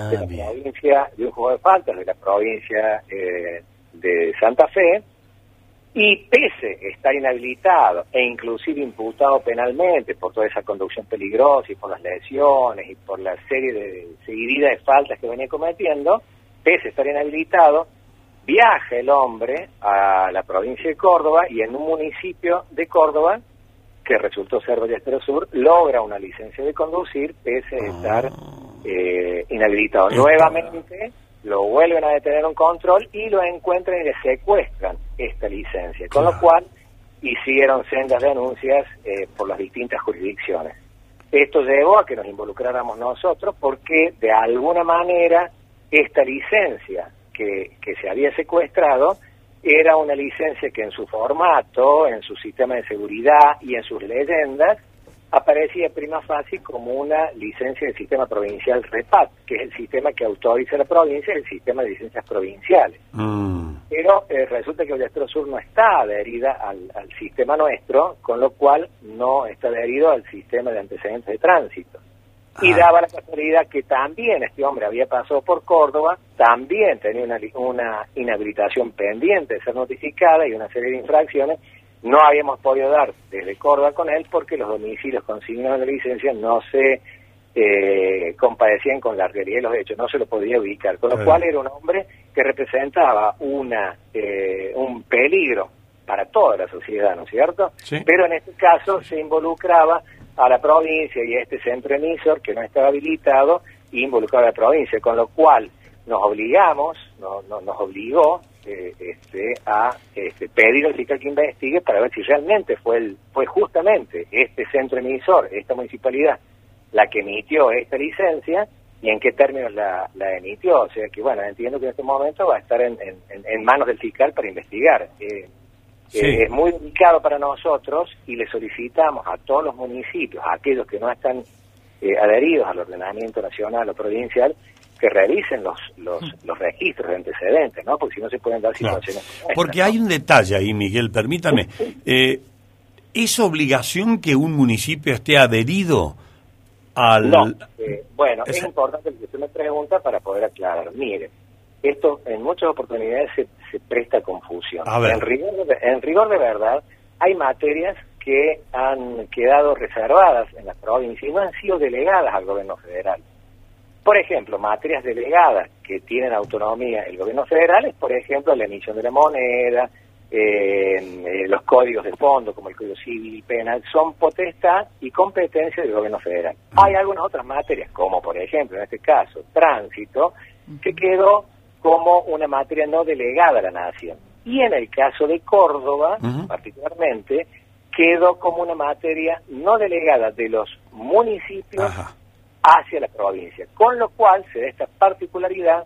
S13: de la provincia, de un juzgado de faltas de la provincia eh, de Santa Fe, y pese a estar inhabilitado e inclusive imputado penalmente por toda esa conducción peligrosa y por las lesiones y por la serie de seguidilla de faltas que venía cometiendo, pese a estar inhabilitado, viaja el hombre a la provincia de Córdoba y en un municipio de Córdoba, que resultó ser Ballesteros Sur, logra una licencia de conducir pese a estar eh, inhabilitado. Nuevamente lo vuelven a detener un control y lo encuentran y le secuestran esta licencia, con lo cual hicieron sendas denuncias eh, por las distintas jurisdicciones. Esto llevó a que nos involucráramos nosotros porque de alguna manera esta licencia que, que se había secuestrado era una licencia que en su formato, en su sistema de seguridad y en sus leyendas aparecía prima facie como una licencia del sistema provincial REPAT, que es el sistema que autoriza la provincia, el sistema de licencias provinciales. Pero eh, resulta que Ballestero Sur no está adherida al, al sistema nuestro, con lo cual no está adherido al sistema de antecedentes de tránsito. Y daba la casualidad que también este hombre había pasado por Córdoba, también tenía una, una inhabilitación pendiente de ser notificada y una serie de infracciones. No habíamos podido dar desde Córdoba con él porque los domicilios consignados en la licencia no se eh, compadecían con la realidad de los hechos, no se lo podía ubicar. Con lo cual era un hombre que representaba una eh, un peligro para toda la sociedad, ¿no es cierto?
S14: Sí.
S13: Pero en este caso se involucraba a la provincia y a este centro emisor que no estaba habilitado y involucraba a la provincia, con lo cual nos obligamos, no, no- nos obligó eh, este, a este, pedir al fiscal que investigue para ver si realmente fue el, fue justamente este centro emisor, esta municipalidad, la que emitió esta licencia y en qué términos la, la emitió. O sea que, bueno, entiendo que en este momento va a estar en, en- manos del fiscal para investigar. Eh, eh, es muy delicado para nosotros y le solicitamos a todos los municipios, a aquellos que no están eh, adheridos al ordenamiento nacional o provincial, que revisen los, los, los registros de antecedentes, ¿no? Porque si no se pueden dar
S2: Claro.
S13: situaciones como
S2: Porque
S13: ¿no?
S2: hay un detalle ahí, Miguel, permítame. Eh, ¿Es obligación que un municipio esté adherido al...
S13: No, eh, bueno, es importante que usted me pregunta para poder aclarar. Mire, esto en muchas oportunidades se, se presta a confusión.
S2: A ver.
S13: En, rigor de, en rigor de verdad, hay materias que han quedado reservadas en las provincias y no han sido delegadas al gobierno federal. Por ejemplo, materias delegadas que tienen autonomía el gobierno federal es, por ejemplo, la emisión de la moneda, eh, eh, los códigos de fondo, como el Código Civil y Penal, son potestad y competencia del gobierno federal. Hay algunas otras materias, como por ejemplo, en este caso, tránsito, que quedó como una materia no delegada a la nación. Y en el caso de Córdoba, particularmente, quedó como una materia no delegada de los municipios
S2: Ajá.
S13: Hacia la provincia, con lo cual se da esta particularidad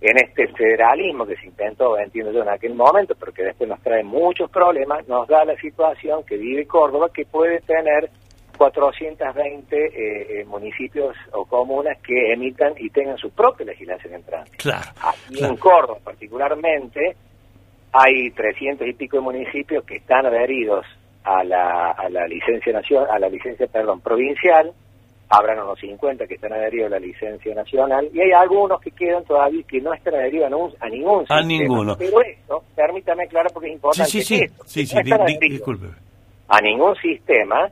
S13: en este federalismo que se intentó, entiendo yo, en aquel momento, pero que después nos trae muchos problemas, nos da la situación que vive Córdoba, que puede tener 420 eh, eh, municipios o comunas que emitan y tengan su propia legislación en tránsito.
S2: Claro.
S13: Aquí
S2: claro.
S13: en Córdoba, particularmente, hay 300 y pico de municipios que están adheridos a la, a la licencia nacional, a la licencia, perdón, provincial. Habrán unos 50 que están adheridos a la licencia nacional y hay algunos que quedan todavía que no están adheridos a, ningún- a ningún
S2: A
S13: sistema.
S2: ninguno.
S13: Pero esto, permítame aclarar porque es importante.
S2: sí, sí.
S13: esto,
S2: Sí,
S13: no
S2: di- di-
S13: a ningún sistema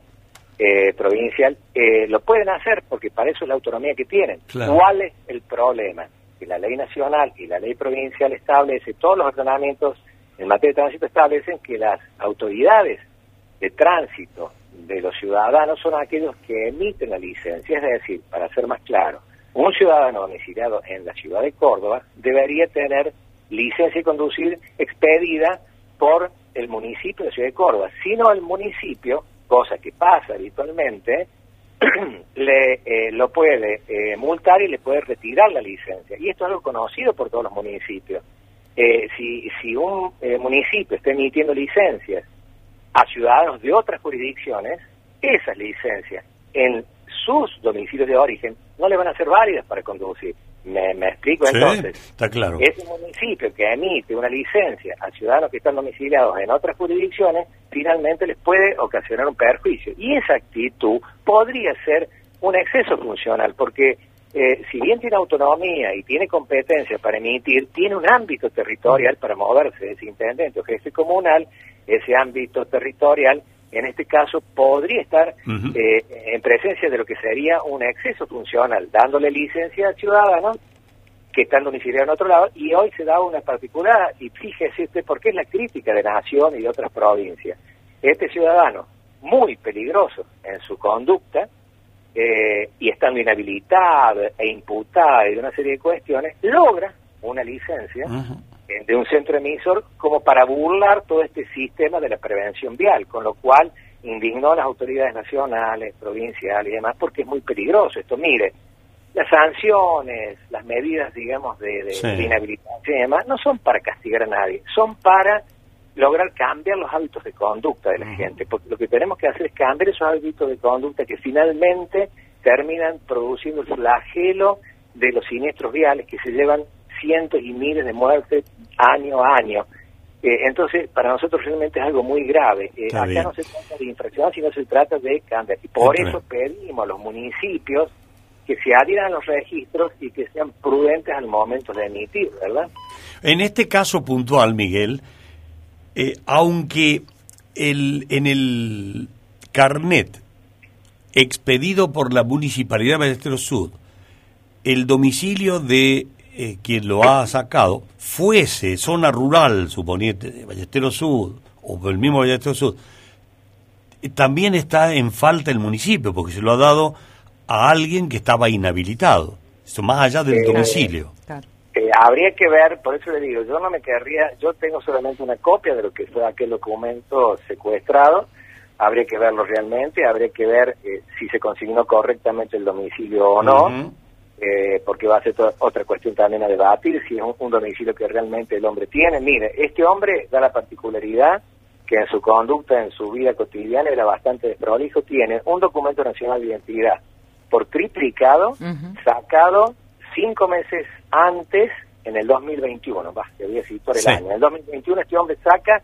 S13: eh, provincial, eh, lo pueden hacer porque para eso es la autonomía que tienen.
S2: Claro.
S13: ¿Cuál es el problema? Que la ley nacional y la ley provincial establece, todos los ordenamientos en materia de tránsito establecen que las autoridades de tránsito de los ciudadanos son aquellos que emiten la licencia, es decir, para ser más claro, un ciudadano domiciliado en la ciudad de Córdoba debería tener licencia de conducir expedida por el municipio de Ciudad de Córdoba, sino el municipio, cosa que pasa habitualmente, le eh, lo puede eh, multar y le puede retirar la licencia. Y esto es algo conocido por todos los municipios. Eh, si, si un eh, municipio está emitiendo licencias a ciudadanos de otras jurisdicciones, esas licencias en sus domicilios de origen no le van a ser válidas para conducir. ¿Me, me explico
S2: Sí,
S13: entonces?
S2: está claro.
S13: Ese municipio que emite una licencia a ciudadanos que están domiciliados en otras jurisdicciones, finalmente les puede ocasionar un perjuicio. Y esa actitud podría ser un exceso funcional, porque eh, si bien tiene autonomía y tiene competencia para emitir, tiene un ámbito territorial para moverse ese intendente o jefe comunal, ese ámbito territorial, en este caso, podría estar eh, en presencia de lo que sería un exceso funcional, dándole licencia al ciudadano que están domiciliados en otro lado, y hoy se da una particular, y fíjese usted por qué es la crítica de Nación y de otras provincias. Este ciudadano, muy peligroso en su conducta, eh, y estando inhabilitado e imputado y de una serie de cuestiones, logra una licencia de un centro emisor como para burlar todo este sistema de la prevención vial, con lo cual indignó a las autoridades nacionales, provinciales y demás, porque es muy peligroso esto. Mire, las sanciones, las medidas, digamos, de, de-
S2: Sí.
S13: de inhabilitación y demás, no son para castigar a nadie, son para lograr cambiar los hábitos de conducta de la gente, porque lo que tenemos que hacer es cambiar esos hábitos de conducta que finalmente terminan produciendo el flagelo de los siniestros viales que se llevan cientos y miles de muertes año a año. Eh, entonces, para nosotros realmente es algo muy grave. Eh, acá
S2: bien.
S13: no se trata de infracción, sino se trata de cambiar. Y por
S2: Está
S13: eso pedimos a los municipios que se adhieran a los registros y que sean prudentes al momento de emitir, ¿verdad?
S2: En este caso puntual, Miguel, eh, aunque el, en el carnet expedido por la Municipalidad de Ballesteros Sud, el domicilio de eh, quien lo ha sacado fuese zona rural, suponiente, de Ballesteros Sud, o el mismo Ballesteros Sud, eh, también está en falta el municipio, porque se lo ha dado a alguien que estaba inhabilitado, eso más allá del
S13: Eh,
S2: domicilio.
S13: Eh, habría que ver, por eso le digo, yo no me querría, yo tengo solamente una copia de lo que fue aquel documento secuestrado, habría que verlo realmente, habría que ver eh, si se consignó correctamente el domicilio o no. Eh, porque va a ser otra cuestión también a debatir, si es un, un domicilio que realmente el hombre tiene. Mire, este hombre da la particularidad que en su conducta, en su vida cotidiana era bastante desprolijo, tiene un documento nacional de identidad por triplicado, sacado cinco meses antes, en el 2021, va, te voy a decir por el
S2: Sí.
S13: año. En el 2021 este hombre saca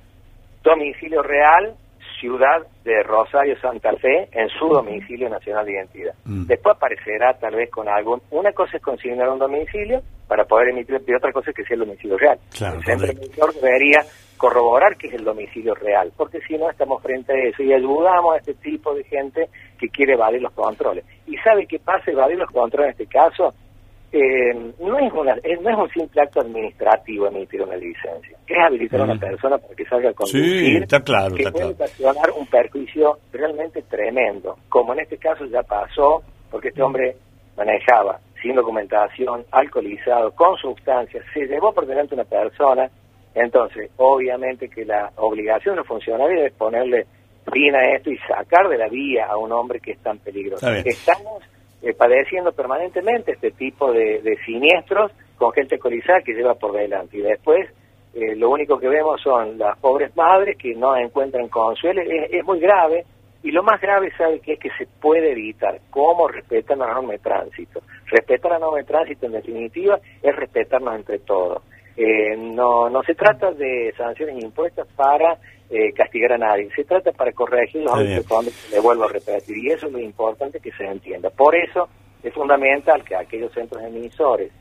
S13: domicilio real, ciudad de Rosario, Santa Fe, en su domicilio nacional de identidad.
S2: Mm.
S13: Después aparecerá tal vez con algún... Una cosa es consignar un domicilio para poder emitir, y otra cosa es que sea el domicilio real.
S2: Claro,
S13: el centro emisor debería corroborar que es el domicilio real, porque si no estamos frente a eso y ayudamos a este tipo de gente que quiere evadir los controles. ¿Y sabe qué pasa? Evadir los controles en este caso eh, no, es una, eh, no es un simple acto administrativo emitir una licencia, es habilitar a una
S2: Mm.
S13: persona para que salga a
S2: Sí,
S13: conducir,
S2: está claro,
S13: que
S2: está
S13: puede
S2: claro.
S13: ocasionar un perjuicio realmente tremendo, como en este caso ya pasó, porque este hombre manejaba sin documentación, alcoholizado, con sustancias, se llevó por delante una persona, entonces obviamente que la obligación de los funcionarios es ponerle fin a esto y sacar de la vía a un hombre que es tan peligroso. Estamos eh, padeciendo permanentemente este tipo de, de siniestros con gente alcoholizada que lleva por delante y después eh, lo único que vemos son las pobres madres que no encuentran consuelo, es, es muy grave y lo más grave sabe que es que se puede evitar, cómo respetar la norma de tránsito. Respetar la norma de tránsito en definitiva es respetarnos entre todos. Eh, no, no se trata de sanciones impuestas para eh, castigar a nadie, se trata para corregir los hábitos le vuelvo a repetir, y eso es lo importante que se entienda. Por eso es fundamental que aquellos centros emisores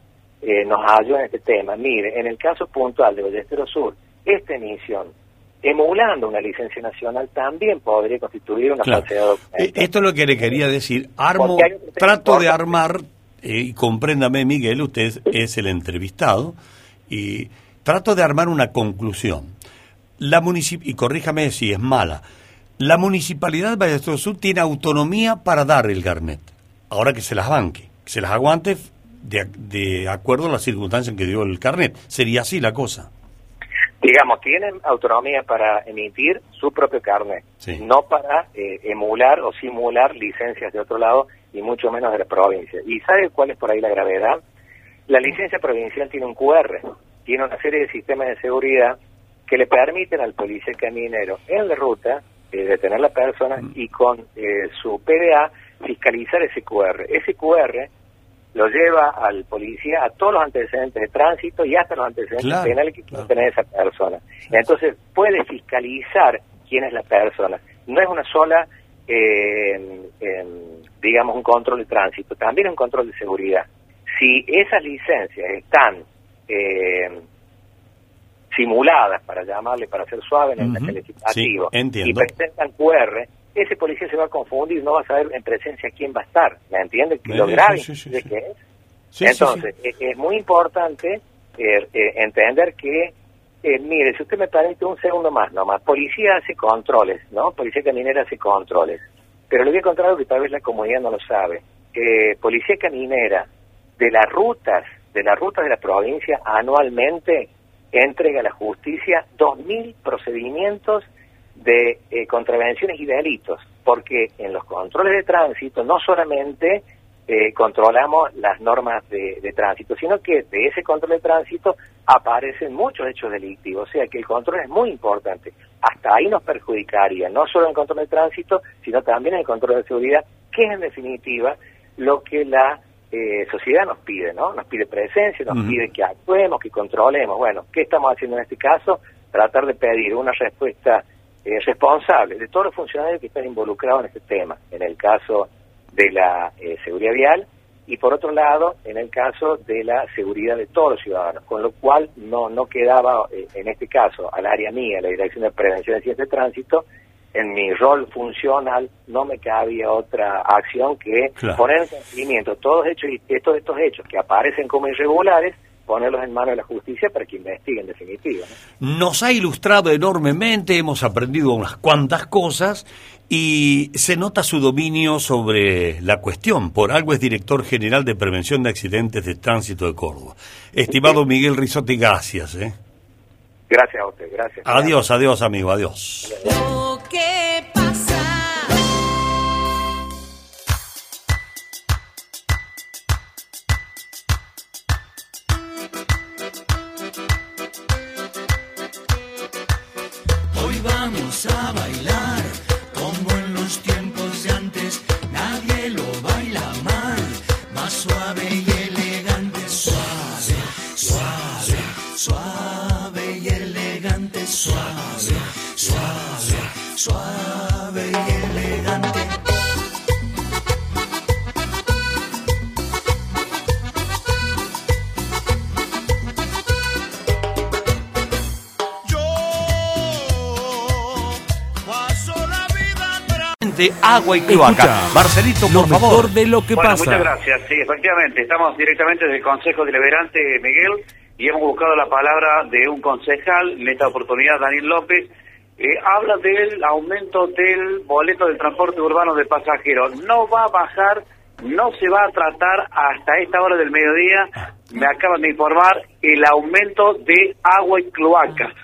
S13: eh, nos ayuden en este tema. Mire, en el caso puntual de Ballestero Sur, esta emisión, emulando una licencia nacional, también podría constituir una
S2: Claro.
S13: falsedad documental.
S2: Eh, Esto es lo que le quería decir. Armo, trato de armar, eh, y compréndame Miguel, usted es el entrevistado, y trato de armar una conclusión. La municip y corríjame si es mala, la municipalidad de Ballester Sur tiene autonomía para dar el carnet. Ahora que se las banque, que se las aguante de, de acuerdo a las circunstancias en que dio el carnet. Sería así la cosa.
S13: digamos, tienen autonomía para emitir su propio carnet,
S2: Sí.
S13: no para eh, emular o simular licencias de otro lado y mucho menos de la provincia. ¿Y sabe cuál es por ahí la gravedad? La licencia provincial tiene un QR, tiene una serie de sistemas de seguridad que le permiten al policía caminero en la ruta eh, detener la persona y con eh, su PDA fiscalizar ese QR. Ese QR lo lleva al policía a todos los antecedentes de tránsito y hasta los antecedentes
S2: Claro,
S13: penales que puede tener esa persona. Entonces puede fiscalizar quién es la persona. No es una sola, eh, digamos, un control de tránsito, también un control de seguridad. Si esas licencias están eh, simuladas, para llamarle, para ser suave en el
S2: sí, entiendo.
S13: y presentan QR, ese policía se va a confundir, no va a saber en presencia quién va a estar, ¿me entiende? Que
S2: Eh,
S13: lo grave
S2: sí, sí,
S13: de
S2: sí.
S13: que es. Entonces, Es, es muy importante eh, eh, entender que, eh, mire, si usted me permite un segundo más nomás, policía hace controles, ¿no? Policía caminera hace controles. Pero le voy a contar algo que tal vez la comunidad no lo sabe. Eh, policía caminera de las rutas, de las rutas de la provincia anualmente entrega a la justicia 2.000 procedimientos de eh, contravenciones y delitos, porque en los controles de tránsito no solamente eh, controlamos las normas de, tránsito, sino que de ese control de tránsito aparecen muchos hechos delictivos, o sea que el control es muy importante. Hasta ahí nos perjudicaría, no solo el control de tránsito, sino también el control de seguridad, que es en definitiva lo que la eh, sociedad nos pide, ¿no? Nos pide presencia, nos pide que actuemos, que controlemos. Bueno, ¿qué estamos haciendo en este caso? Tratar de pedir una respuesta eh, responsable de todos los funcionarios que están involucrados en este tema, en el caso de la eh, seguridad vial y por otro lado en el caso de la seguridad de todos los ciudadanos, con lo cual no, no quedaba eh, en este caso al área mía, la Dirección de Prevención de Accidentes de Tránsito, en mi rol funcional no me cabía otra acción que
S2: Claro.
S13: poner en cumplimiento todos hechos y estos estos hechos que aparecen como irregulares, ponerlos en manos de la justicia para que investiguen en definitiva. ¿no?
S2: Nos ha ilustrado enormemente, hemos aprendido unas cuantas cosas y se nota su dominio sobre la cuestión. Por algo es director general de Prevención de Accidentes de Tránsito de Córdoba. Estimado Miguel Rizotti, gracias. ¿eh?
S13: Gracias a usted, gracias.
S2: Adiós, adiós, amigo, adiós.
S15: De
S2: agua y cloaca.
S1: Escucha,
S2: Marcelito,
S1: lo
S2: por favor.
S1: mejor de lo que
S3: bueno,
S1: pasa.
S3: muchas gracias. Sí, efectivamente, estamos directamente desde el Consejo Deliberante, Miguel, y hemos buscado la palabra de un concejal, en esta oportunidad Daniel López, eh, habla del aumento del boleto del transporte urbano de pasajeros. No va a bajar, no se va a tratar hasta esta hora del mediodía, me acaban de informar, el aumento de agua y cloacas.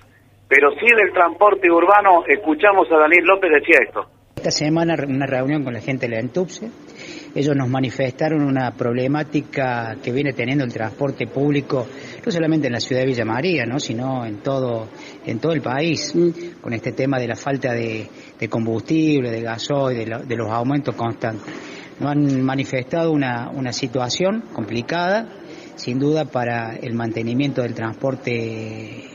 S3: Pero sí del transporte urbano, escuchamos a Daniel López decía esto.
S16: Esta semana una reunión con la gente de la Entupse. Ellos nos manifestaron una problemática que viene teniendo el transporte público, no solamente en la ciudad de Villa María, ¿no? sino en todo, en todo el país, con este tema de la falta de, combustible, de gasoil, de los aumentos constantes. Nos han manifestado una, una situación complicada, sin duda, para el mantenimiento del transporte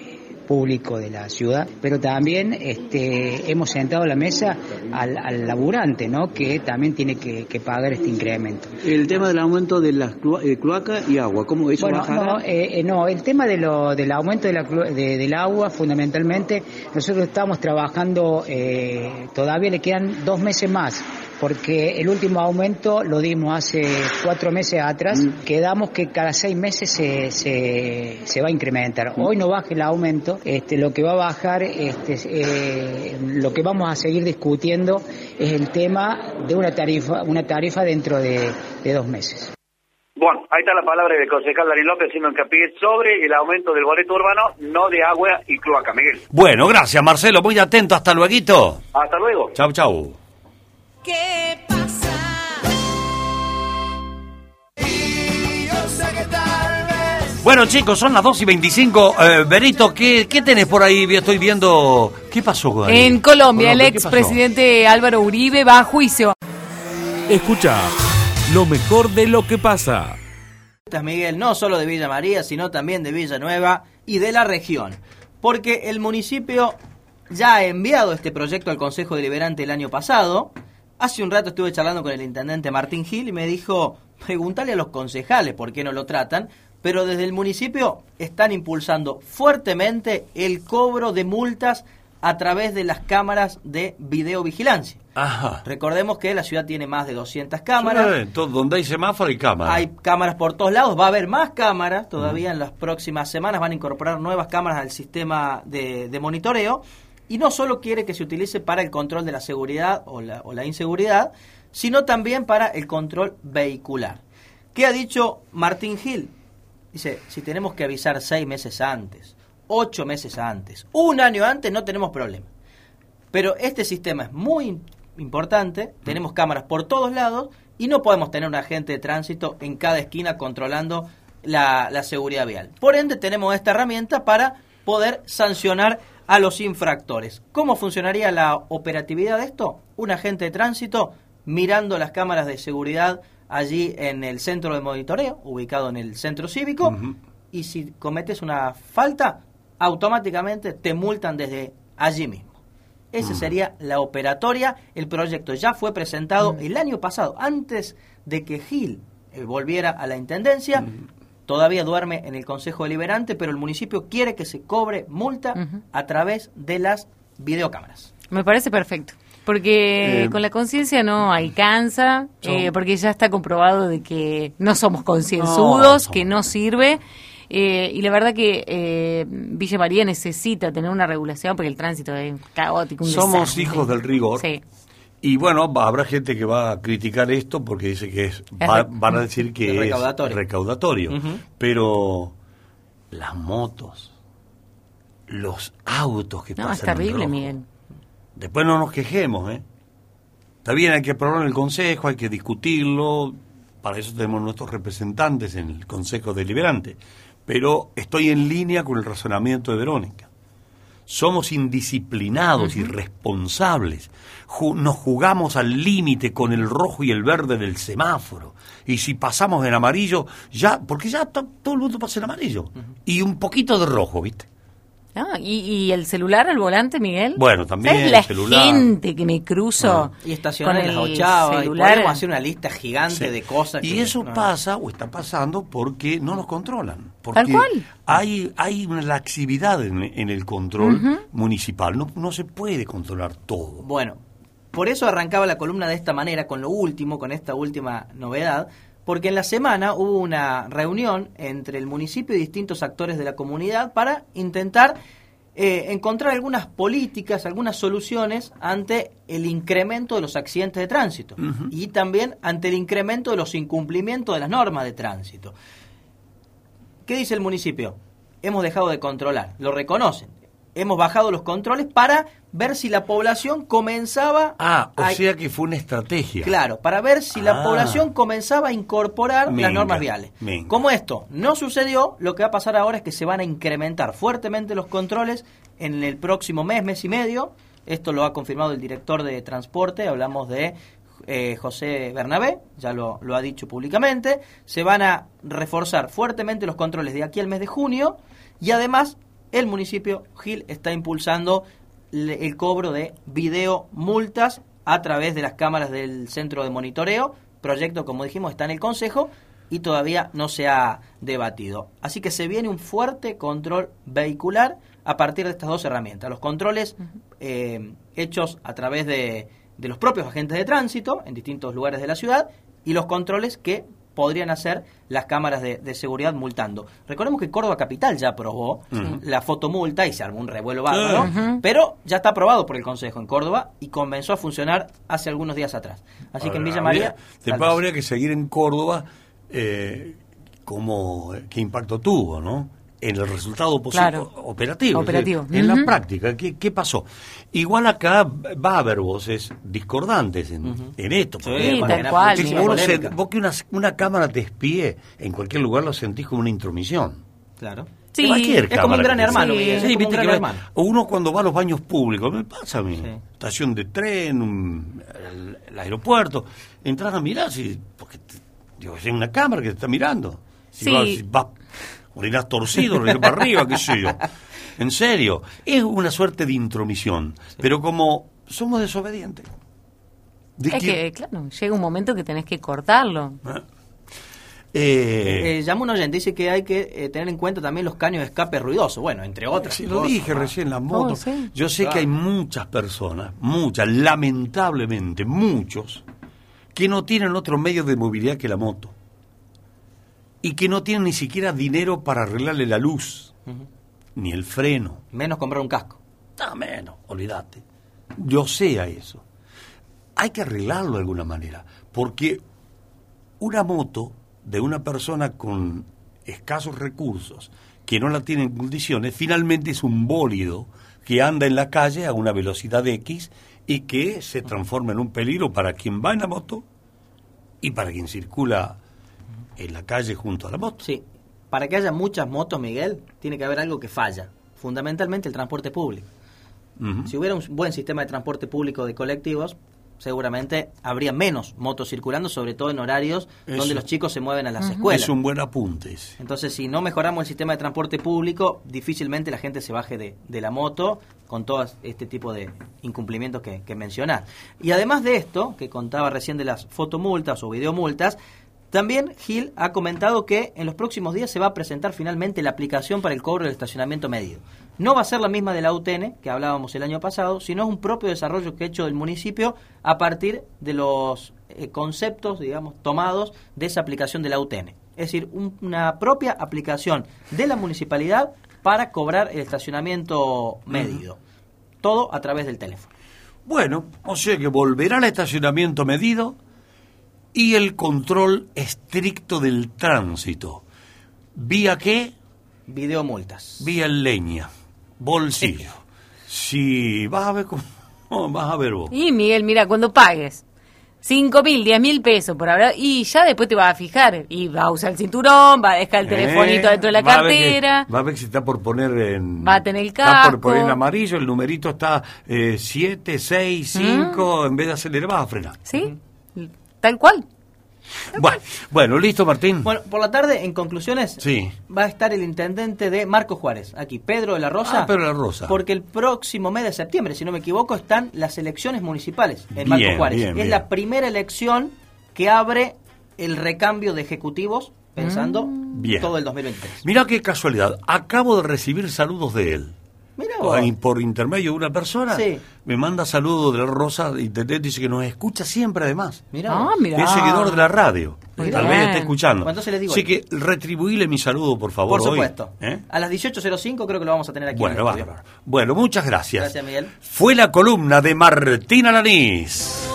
S16: público de la ciudad, pero también este, hemos sentado a la mesa al, al laburante, ¿no? que también tiene que, que pagar este incremento.
S17: El tema del aumento de las cloa- eh, cloaca y agua, ¿cómo eso
S16: Bueno, no, eh, eh, no, el tema de lo, del aumento de la clo- de- del agua, fundamentalmente, nosotros estamos trabajando, eh, todavía le quedan dos meses más, porque el último aumento lo dimos hace cuatro meses atrás, quedamos que cada seis meses se, se, se va a incrementar. Hoy no baja el aumento, este, lo que va a bajar, este, eh, lo que vamos a seguir discutiendo es el tema de una tarifa, una tarifa dentro de- de dos meses.
S3: Bueno, ahí está la palabra del concejal Daniel López haciendo hincapié sobre el aumento del boleto urbano, no de agua y cloaca. Miguel,
S2: Bueno, gracias, Marcelo. Muy atento. Hasta luego.
S3: hasta luego.
S2: Chau, chau.
S14: ¿Qué pasa?
S2: Bueno, chicos, son las 2 y 25. Eh, Berito, ¿qué, ¿qué tenés por ahí? Estoy viendo. ¿Qué pasó ahí?
S5: En Colombia, el
S2: Colombia, ¿qué pasó?
S5: expresidente Álvaro Uribe va a juicio.
S1: Escucha lo mejor de lo que pasa.
S18: Miguel, no solo de Villa María, sino también de Villanueva y de la región. Porque el municipio ya ha enviado este proyecto al Consejo Deliberante el año pasado. Hace un rato estuve charlando con el intendente Martín Gil y me dijo, pregúntale a los concejales por qué no lo tratan. Pero desde el municipio están impulsando fuertemente el cobro de multas a través de las cámaras de videovigilancia.
S2: Ajá.
S18: Recordemos que la ciudad tiene más de 200 cámaras.
S2: Todo- donde hay semáforo y cámara.
S18: Hay cámaras por todos lados, va a haber más cámaras, todavía en las próximas semanas van a incorporar nuevas cámaras al sistema de, de monitoreo y no solo quiere que se utilice para el control de la seguridad o la, o la inseguridad, sino también para el control vehicular. ¿Qué ha dicho Martín Gil? Dice, si tenemos que avisar seis meses antes, ocho meses antes, un año antes, no tenemos problema. Pero este sistema es muy im- importante, tenemos cámaras por todos lados y no podemos tener un agente de tránsito en cada esquina controlando la, la seguridad vial. Por ende, tenemos esta herramienta para poder sancionar a los infractores. ¿Cómo funcionaría la operatividad de esto? Un agente de tránsito mirando las cámaras de seguridad allí en el centro de monitoreo, ubicado en el centro cívico, y si cometes una falta, automáticamente te multan desde allí mismo. Esa sería la operatoria. El proyecto ya fue presentado el año pasado, antes de que Gil eh, volviera a la intendencia. Todavía duerme en el Consejo Deliberante, pero el municipio quiere que se cobre multa a través de las videocámaras.
S5: Me parece perfecto. Porque
S18: Eh,
S5: con la conciencia no alcanza, eh, porque ya está comprobado de que no somos concienzudos,
S18: No,
S5: que no sirve. eh, y la verdad que eh, Villa María necesita tener una regulación porque el tránsito es caótico. un
S2: Somos
S5: desastre.
S2: hijos del rigor.
S5: Sí.
S2: Y bueno, habrá gente que va a criticar esto porque dice que es, va- van a decir que
S18: es
S2: es
S18: recaudatorio.
S2: Pero las motos, los autos que
S5: No,
S2: pasan
S5: es
S2: en
S5: terrible. Miguel.
S2: Después no nos quejemos, ¿eh? Está bien, hay que aprobarlo en el Consejo, hay que discutirlo. Para eso tenemos nuestros representantes en el Consejo Deliberante. Pero estoy en línea con el razonamiento de Verónica. Somos indisciplinados, irresponsables, Ju- nos jugamos al límite con el rojo y el verde del semáforo. Y si pasamos en amarillo, ya, porque ya to- todo el mundo pasa en amarillo. Y un poquito de rojo, ¿viste?
S5: Ah, ¿y, y el celular al volante, Miguel?
S2: Bueno, también
S5: ¿Sabes la
S2: celular.
S5: gente que me cruzo
S18: Y estacionar
S5: con
S18: en las
S5: el
S18: ochavas. Y
S5: celular?
S18: podemos hacer una lista gigante
S2: Sí.
S18: de cosas.
S2: Y
S18: que-
S2: eso
S18: no.
S2: pasa o está pasando porque no nos controlan. Porque
S5: Tal cual.
S2: Hay, hay una laxividad en, en el control municipal. No, no se puede controlar todo.
S18: Bueno, por eso arrancaba la columna de esta manera, con lo último, con esta última novedad, porque en la semana hubo una reunión entre el municipio y distintos actores de la comunidad para intentar eh, encontrar algunas políticas, algunas soluciones ante el incremento de los accidentes de tránsito y también ante el incremento de los incumplimientos de las normas de tránsito. ¿Qué dice el municipio? Hemos dejado de controlar, lo reconocen. Hemos bajado los controles para ver si la población comenzaba
S2: Ah, o
S18: a-
S2: sea que fue una estrategia.
S18: Claro, para ver si la
S2: Ah.
S18: población comenzaba a incorporar las normas viales. Como esto no sucedió, lo que va a pasar ahora es que se van a incrementar fuertemente los controles en el próximo mes, mes y medio. Esto lo ha confirmado el director de transporte, hablamos de eh, José Bernabé, ya lo, lo ha dicho públicamente. Se van a reforzar fuertemente los controles de aquí al mes de junio y además el municipio Gil está impulsando el cobro de video multas a través de las cámaras del centro de monitoreo. Proyecto, como dijimos, está en el Consejo y todavía no se ha debatido. Así que se viene un fuerte control vehicular a partir de estas dos herramientas. Los controles eh, hechos a través de, de los propios agentes de tránsito en distintos lugares de la ciudad y los controles que podrían hacer las cámaras de, de seguridad multando. Recordemos que Córdoba Capital ya aprobó la fotomulta y se armó un revuelo bárbaro,
S2: Ujú.
S18: pero ya está aprobado por el Consejo en Córdoba y comenzó a funcionar hace algunos días atrás. Así que en Villa María...
S2: habría- después habría que seguir en Córdoba eh, como qué impacto tuvo, ¿no? En el resultado
S5: Claro.
S2: operativo. es
S5: Operativo.
S2: decir, en la práctica, ¿qué, qué pasó? Igual acá va a haber voces discordantes en, en esto.
S18: Sí,
S2: porque,
S18: tal cual, sí.
S2: uno se- vos que una, una cámara te espíe en cualquier lugar lo sentís como una intromisión.
S18: Claro.
S5: Sí,
S2: Cualquier
S18: es como un
S2: cámara
S18: gran hermano,
S2: Sí,
S18: es
S2: sí,
S18: como un
S2: viste
S18: gran
S2: que
S18: hermano.
S2: uno cuando va a los baños públicos, me pasa a mí, estación de tren, un- el, el aeropuerto, entras a mirar, si, porque te- digo, hay una cámara que te está mirando. Si
S5: Sí.
S2: vas, si vas, orinás torcido, orinás para arriba, qué sé yo. En serio, es una suerte de intromisión, pero como somos desobedientes. ¿de
S5: Es que, claro, llega un momento que tenés que cortarlo.
S2: Eh,
S18: Eh, llama un oyente, dice que hay que eh, tener en cuenta también los caños de escape ruidosos. Bueno, entre otras.
S2: Sí, lo
S18: cosas.
S2: dije recién, las motos.
S5: Oh, sí.
S2: Yo sé
S18: Claro.
S2: que hay muchas personas, muchas, lamentablemente, muchos, que no tienen otro medio de movilidad que la moto. Y que no tienen ni siquiera dinero para arreglarle la luz, ni el freno.
S18: Menos comprar un casco.
S2: No, menos, olvídate. Yo sé a eso. Hay que arreglarlo de alguna manera, porque una moto de una persona con escasos recursos, que no la tiene en condiciones, finalmente es un bólido que anda en la calle a una velocidad X y que se transforma en un peligro para quien va en la moto y para quien circula en la calle junto a la moto.
S18: Sí. Para que haya muchas motos, Miguel, tiene que haber algo que falla. Fundamentalmente el transporte público. Si hubiera un buen sistema de transporte público de colectivos, seguramente habría menos motos circulando, sobre todo en horarios
S2: Eso.
S18: donde los chicos se mueven a las escuelas.
S2: Es un buen apunte. ese.
S18: Entonces, si no mejoramos el sistema de transporte público, difícilmente la gente se baje de, de la moto con todo este tipo de incumplimientos que, que mencionás. Y además de esto, que contaba recién de las fotomultas o videomultas, también Gil ha comentado que en los próximos días se va a presentar finalmente la aplicación para el cobro del estacionamiento medido. No va a ser la misma de la UTN, que hablábamos el año pasado, sino es un propio desarrollo que ha hecho el municipio a partir de los eh, conceptos, digamos, tomados de esa aplicación de la UTN. Es decir, un- una propia aplicación de la municipalidad para cobrar el estacionamiento medido. Todo a través del teléfono.
S2: Bueno, o sea que volverá el estacionamiento medido y el control estricto del tránsito. ¿Vía qué?
S18: Videomultas.
S2: Vía leña, bolsillo. Si vas a ver cómo vas a ver vos.
S5: Y Miguel, mira, cuando pagues Cinco mil, diez mil pesos por ahora. Y ya después te vas a fijar. Y va a usar el cinturón, va a dejar el telefonito
S2: Eh,
S5: dentro de la
S2: va a que-
S5: cartera.
S2: va a ver se está por poner en...
S5: Va a tener el
S2: Está por
S5: casco.
S2: poner en amarillo, el numerito está 7, 6, 5, en vez de acelerar vas a frenar.
S5: ¿Sí? Tal cual.
S2: Bueno, bueno, listo Martín.
S18: Bueno, por la tarde, en conclusiones,
S2: Sí.
S18: va a estar el intendente de Marco Juárez, aquí, Pedro de la Rosa.
S2: Ah, Pedro de la Rosa.
S18: Porque el próximo mes de septiembre, si no me equivoco, están las elecciones municipales en
S2: Bien,
S18: Marco Juárez.
S2: bien,
S18: es
S2: bien.
S18: la primera elección que abre el recambio de ejecutivos pensando
S2: Bien.
S18: todo el 2023.
S2: Mirá qué casualidad, acabo de recibir saludos de él. Por, intermedio de una persona,
S18: Sí.
S2: me manda saludos de Rosa, intendente, dice que nos escucha siempre además.
S18: Mirá
S5: Ah, mirá.
S2: Es seguidor de la radio. Tal vez esté escuchando.
S18: Bueno, entonces le digo
S2: Así que retribuíle mi saludo, por favor.
S18: Por
S2: hoy.
S18: supuesto.
S2: ¿Eh?
S18: A las 18.05 creo que lo vamos a tener aquí
S2: Bueno,
S18: en el.
S2: Bueno, muchas gracias.
S18: Gracias, Miguel.
S2: Fue la columna de Martín Alanís.